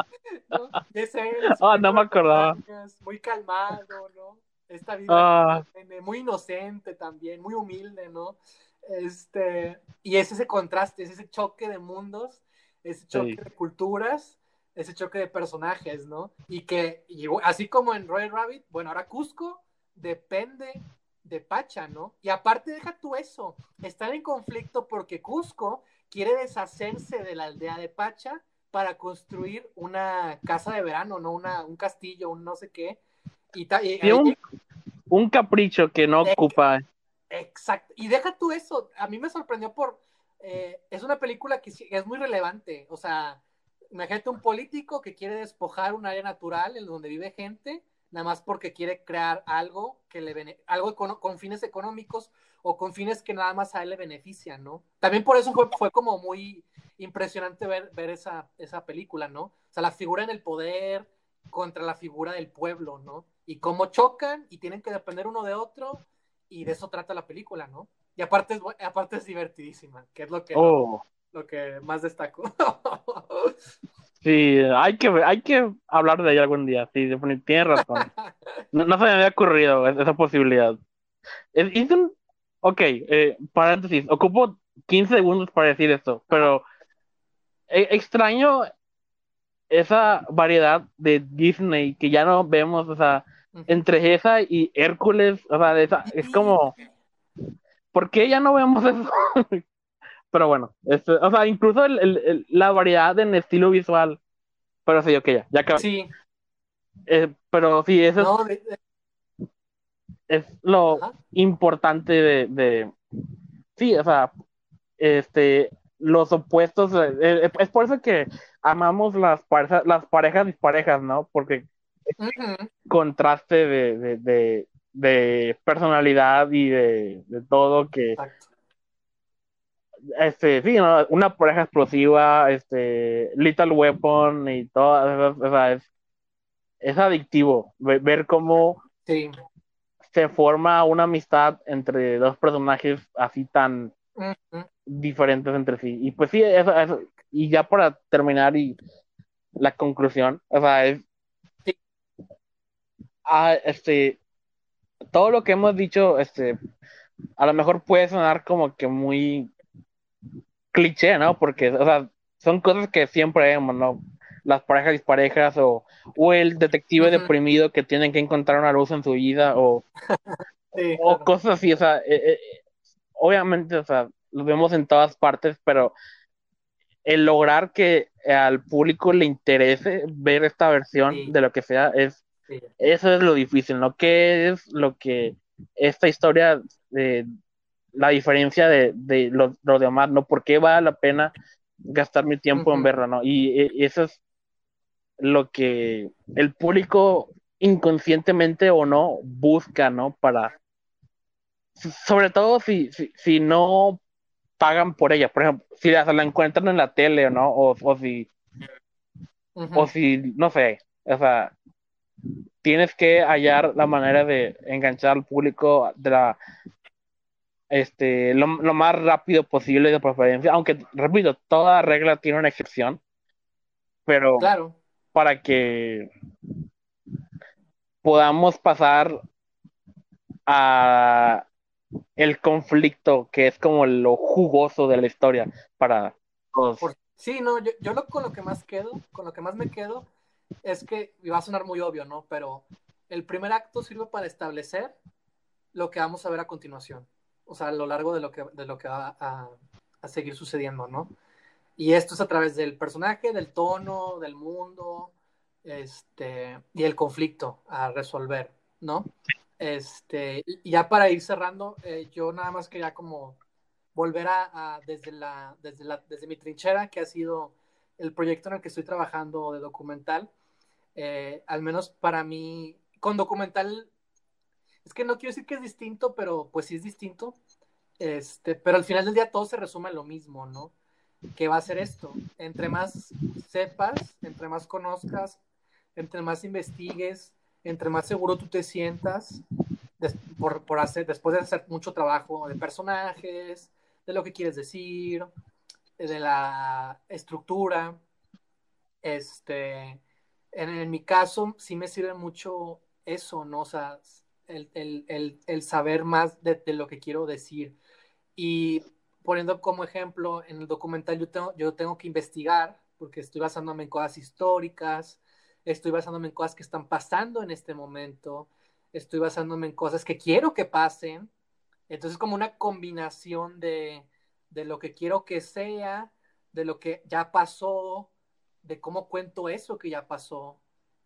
Speaker 2: ¿no? Ese,
Speaker 1: ah, no me acordaba.
Speaker 2: Muy calmado, ¿no? Esta vida
Speaker 1: ah.
Speaker 2: muy inocente también, muy humilde, ¿no? Este, y es ese contraste, es ese choque de mundos, ese choque de culturas, ese choque de personajes, ¿no? Y que, así como en Royal Rabbit, bueno, ahora Cusco depende de Pacha, ¿no? Y aparte deja tú eso, están en conflicto porque Cusco quiere deshacerse de la aldea de Pacha para construir una casa de verano, ¿no? Una, un castillo, un no sé qué, y,
Speaker 1: un, capricho que no ocupa.
Speaker 2: Exacto. Y deja tú eso. A mí me sorprendió por. Eh, es una película que es muy relevante. O sea, imagínate un político que quiere despojar un área natural en donde vive gente, nada más porque quiere crear algo que le algo con, fines económicos o con fines que nada más a él le benefician, ¿no? También por eso fue, fue como muy impresionante ver, ver esa, esa película, ¿no? O sea, la figura en el poder contra la figura del pueblo, ¿no? Y cómo chocan y tienen que depender uno de otro y de eso trata la película, ¿no? Y aparte es, aparte es divertidísima, que es lo que,
Speaker 1: Oh,
Speaker 2: lo que más destaco.
Speaker 1: sí, hay que, hay que hablar de ella algún día. Sí, definitivamente, tienes razón. No, no se me había ocurrido es- esa posibilidad. Es, es un- ok, eh, paréntesis, ocupo 15 segundos para decir esto, pero eh, extraño esa variedad de Disney que ya no vemos, o sea, entre esa y Hércules, o sea, esa- es como, ¿por qué ya no vemos eso? Pero bueno, este, o sea, incluso el- el- el- la variedad en estilo visual, pero sí, ok, ya, ya acabé.
Speaker 2: Sí,
Speaker 1: Eh, pero sí, eso es-
Speaker 2: no, de- de-
Speaker 1: es lo
Speaker 2: ajá.
Speaker 1: importante de, de- sí, o sea, este, los opuestos, eh, eh, es por eso que amamos las parejas, las parejas disparejas, ¿no? Porque Contraste de, de, de, de personalidad y de, de todo que,
Speaker 2: exacto.
Speaker 1: este, sí, ¿no? Una pareja explosiva, este, Little Weapon y todo, o sea, es, es adictivo ve- ver cómo
Speaker 2: Sí.
Speaker 1: se forma una amistad entre dos personajes así tan diferentes entre sí. Y pues sí, eso, eso- y ya para terminar y la conclusión, o sea, es. Ah, este, todo lo que hemos dicho, este, a lo mejor puede sonar como que muy cliché, ¿no? Porque, o sea, son cosas que siempre vemos, ¿no? Las parejas disparejas o, o el detective deprimido que tienen que encontrar una luz en su vida o,
Speaker 2: Sí,
Speaker 1: o
Speaker 2: claro.
Speaker 1: cosas así, o sea, eh, eh, obviamente, o sea, lo vemos en todas partes, pero el lograr que al público le interese ver esta versión
Speaker 2: Sí.
Speaker 1: de lo que sea, es,
Speaker 2: Sí.
Speaker 1: eso es lo difícil, ¿no? ¿Qué es lo que esta historia, eh, la diferencia de, de lo, lo demás, ¿no? ¿Por qué vale la pena gastar mi tiempo en verla, ¿no? Y, y eso es lo que el público inconscientemente o no busca, ¿no? Para, sobre todo si, si, si no pagan por ella, por ejemplo, si la, la encuentran en la tele, ¿no? O, o si, o si, no sé, o sea, tienes que hallar la manera de enganchar al público de la, este, lo, lo más rápido posible de preferencia, aunque, repito, toda regla tiene una excepción, pero
Speaker 2: Claro.
Speaker 1: para que podamos pasar a el conflicto que es como lo jugoso de la historia para todos.
Speaker 2: Sí, no, yo, yo lo, con lo que más quedo, con lo que más me quedo, es que, va a sonar muy obvio, ¿no? Pero el primer acto sirve para establecer lo que vamos a ver a continuación. O sea, a lo largo de lo que, de lo que va a, seguir sucediendo, ¿no? Y esto es a través del personaje, del tono, del mundo, este, y el conflicto a resolver, ¿no? Este, ya para ir cerrando, eh, yo nada más quería como volver a, a desde, la, desde, la, desde mi trinchera, que ha sido el proyecto en el que estoy trabajando de documental, eh, al menos para mí, con documental, es que no quiero decir que es distinto, pero pues sí es distinto, este, pero al final del día todo se resume en lo mismo, ¿no? Que va a ser esto, entre más sepas, entre más conozcas, entre más investigues, entre más seguro tú te sientas, des- por, por hacer, después de hacer mucho trabajo de personajes, de lo que quieres decir, de la estructura. Este, en, en mi caso, sí me sirve mucho eso, ¿no? O sea, el, el, el, el saber más de, de, lo que quiero decir. Y poniendo como ejemplo, en el documental yo tengo, yo tengo que investigar, porque estoy basándome en cosas históricas, estoy basándome en cosas que están pasando en este momento, estoy basándome en cosas que quiero que pasen. Entonces, como una combinación de, de lo que quiero que sea, de lo que ya pasó, de cómo cuento eso que ya pasó.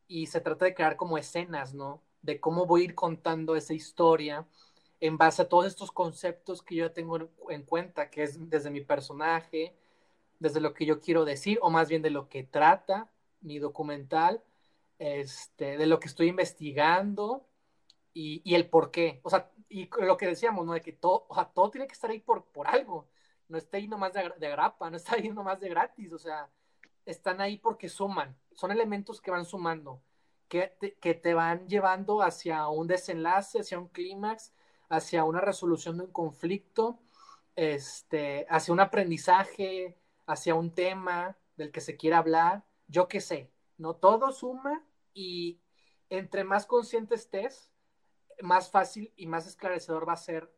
Speaker 2: Y se trata de crear como escenas, ¿no? De cómo voy a ir contando esa historia en base a todos estos conceptos que yo tengo en cuenta, que es desde mi personaje, desde lo que yo quiero decir, o más bien de lo que trata mi documental, este, de lo que estoy investigando y, y, el por qué. O sea, y lo que decíamos, ¿no? De que todo, o sea, todo tiene que estar ahí por, por algo. No está ahí nomás de, de grapa, no está ahí nomás de gratis. O sea, están ahí porque suman. Son elementos que van sumando, que te, que te van llevando hacia un desenlace, hacia un clímax, hacia una resolución de un conflicto, este, hacia un aprendizaje, hacia un tema del que se quiera hablar, yo qué sé, ¿no? Todo suma y entre más consciente estés, más fácil y más esclarecedor va a ser,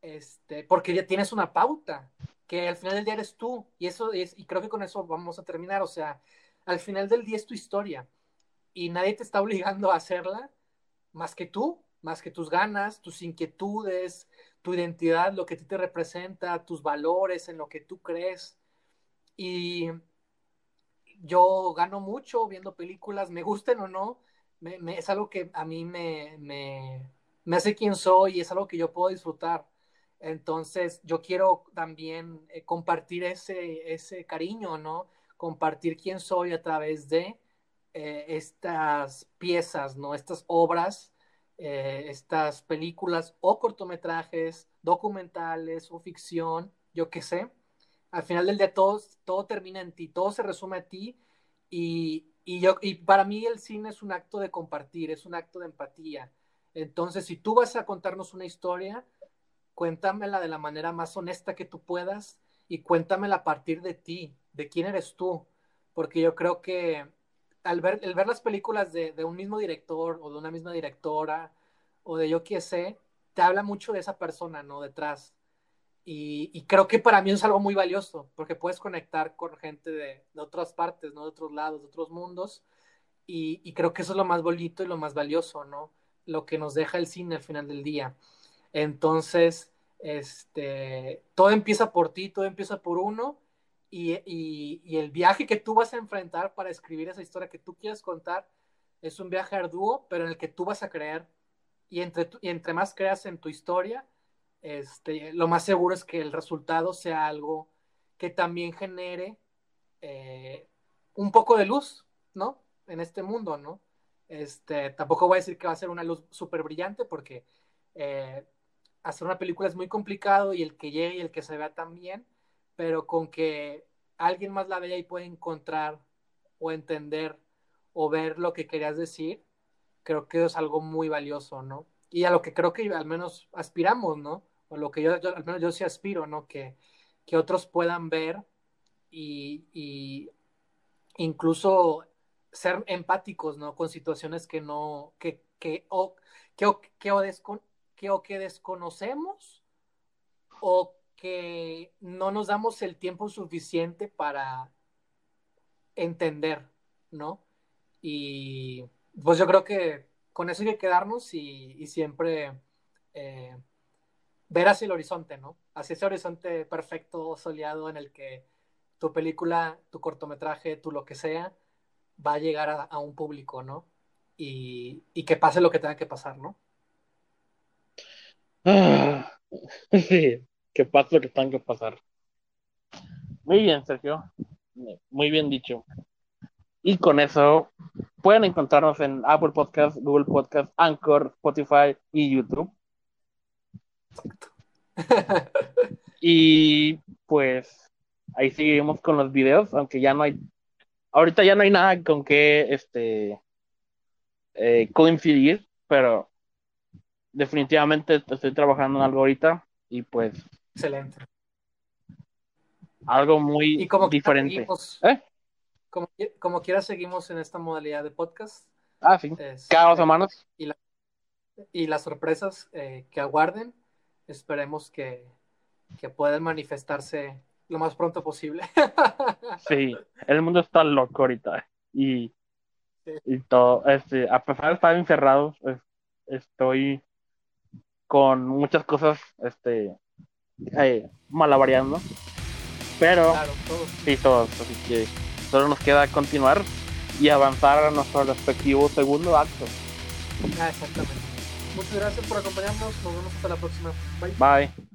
Speaker 2: este, porque ya tienes una pauta, que al final del día eres tú, y eso es, y creo que con eso vamos a terminar, o sea, al final del día es tu historia, y nadie te está obligando a hacerla más que tú, más que tus ganas, tus inquietudes, tu identidad, lo que a ti te representa, tus valores, en lo que tú crees. Y yo gano mucho viendo películas, me gusten o no, me, es algo que a mí me, me, me, hace quien soy y es algo que yo puedo disfrutar. Entonces, yo quiero también eh, compartir ese, ese cariño, ¿no? Compartir quién soy a través de eh, estas piezas, ¿no? Estas obras, eh, estas películas o cortometrajes, documentales o ficción, yo qué sé. Al final del día todo, todo termina en ti, todo se resume a ti y, y, yo, y para mí el cine es un acto de compartir, es un acto de empatía. Entonces, si tú vas a contarnos una historia, cuéntamela de la manera más honesta que tú puedas y cuéntamela a partir de ti, de quién eres tú, porque yo creo que al ver, el ver las películas de, un mismo director o de una misma directora o de yo qué sé, te habla mucho de esa persona, ¿no? Detrás. Y, creo que para mí es algo muy valioso, porque puedes conectar con gente de, de otras partes, ¿no? De otros lados, de otros mundos. Y, y, creo que eso es lo más bonito y lo más valioso, ¿no? Lo que nos deja el cine al final del día. Entonces, este, todo empieza por ti, todo empieza por uno, y, y, el viaje que tú vas a enfrentar para escribir esa historia que tú quieres contar es un viaje arduo, pero en el que tú vas a creer. Y entre, y entre más creas en tu historia, este, lo más seguro es que el resultado sea algo que también genere eh, un poco de luz, ¿no? En este mundo, ¿no? Este, tampoco voy a decir que va a ser una luz súper brillante porque eh, hacer una película es muy complicado y el que llegue y el que se vea también, pero con que alguien más la vea y pueda encontrar o entender o ver lo que querías decir, creo que es algo muy valioso, ¿no? Y a lo que creo que al menos aspiramos, ¿no? O lo que yo, al menos yo sí aspiro, ¿no? Que, que otros puedan ver y, y, incluso ser empáticos, ¿no? Con situaciones que no, que, que, o, que, que, o que desconocemos o que no nos damos el tiempo suficiente para entender, ¿no? Y pues yo creo que con eso hay que quedarnos y, siempre eh, ver hacia el horizonte, ¿no? Hacia ese horizonte perfecto, soleado, en el que tu película, tu cortometraje, tu lo que sea, va a llegar a, un público, ¿no? Y, que pase lo que tenga que pasar, ¿no?
Speaker 1: Ah, sí, que pase lo que tenga que pasar. Muy bien, Sergio. Muy bien dicho. Y con eso pueden encontrarnos en Apple Podcast, Google Podcast, Anchor, Spotify y YouTube. y pues ahí seguimos con los videos, aunque ya no hay, ahorita ya no hay nada con que este eh, coincidir, pero definitivamente estoy trabajando en algo ahorita y pues
Speaker 2: excelente.
Speaker 1: algo muy
Speaker 2: y como
Speaker 1: diferente.
Speaker 2: seguimos,
Speaker 1: ¿Eh?
Speaker 2: como, como quiera seguimos en esta modalidad de podcast.
Speaker 1: Ah sí. Es, cada dos semanas.
Speaker 2: y, la, y las sorpresas eh, que aguarden. Esperemos que, que puedan manifestarse lo más pronto posible.
Speaker 1: Sí el mundo está loco ahorita y sí. y todo este a pesar de estar encerrados estoy con muchas cosas este eh, malavariando. Pero
Speaker 2: claro, todos.
Speaker 1: sí todos así que solo nos queda continuar y avanzar a nuestro respectivo segundo acto.
Speaker 2: Ah, exactamente. Muchas gracias por acompañarnos. Nos vemos hasta la próxima.
Speaker 1: Bye. Bye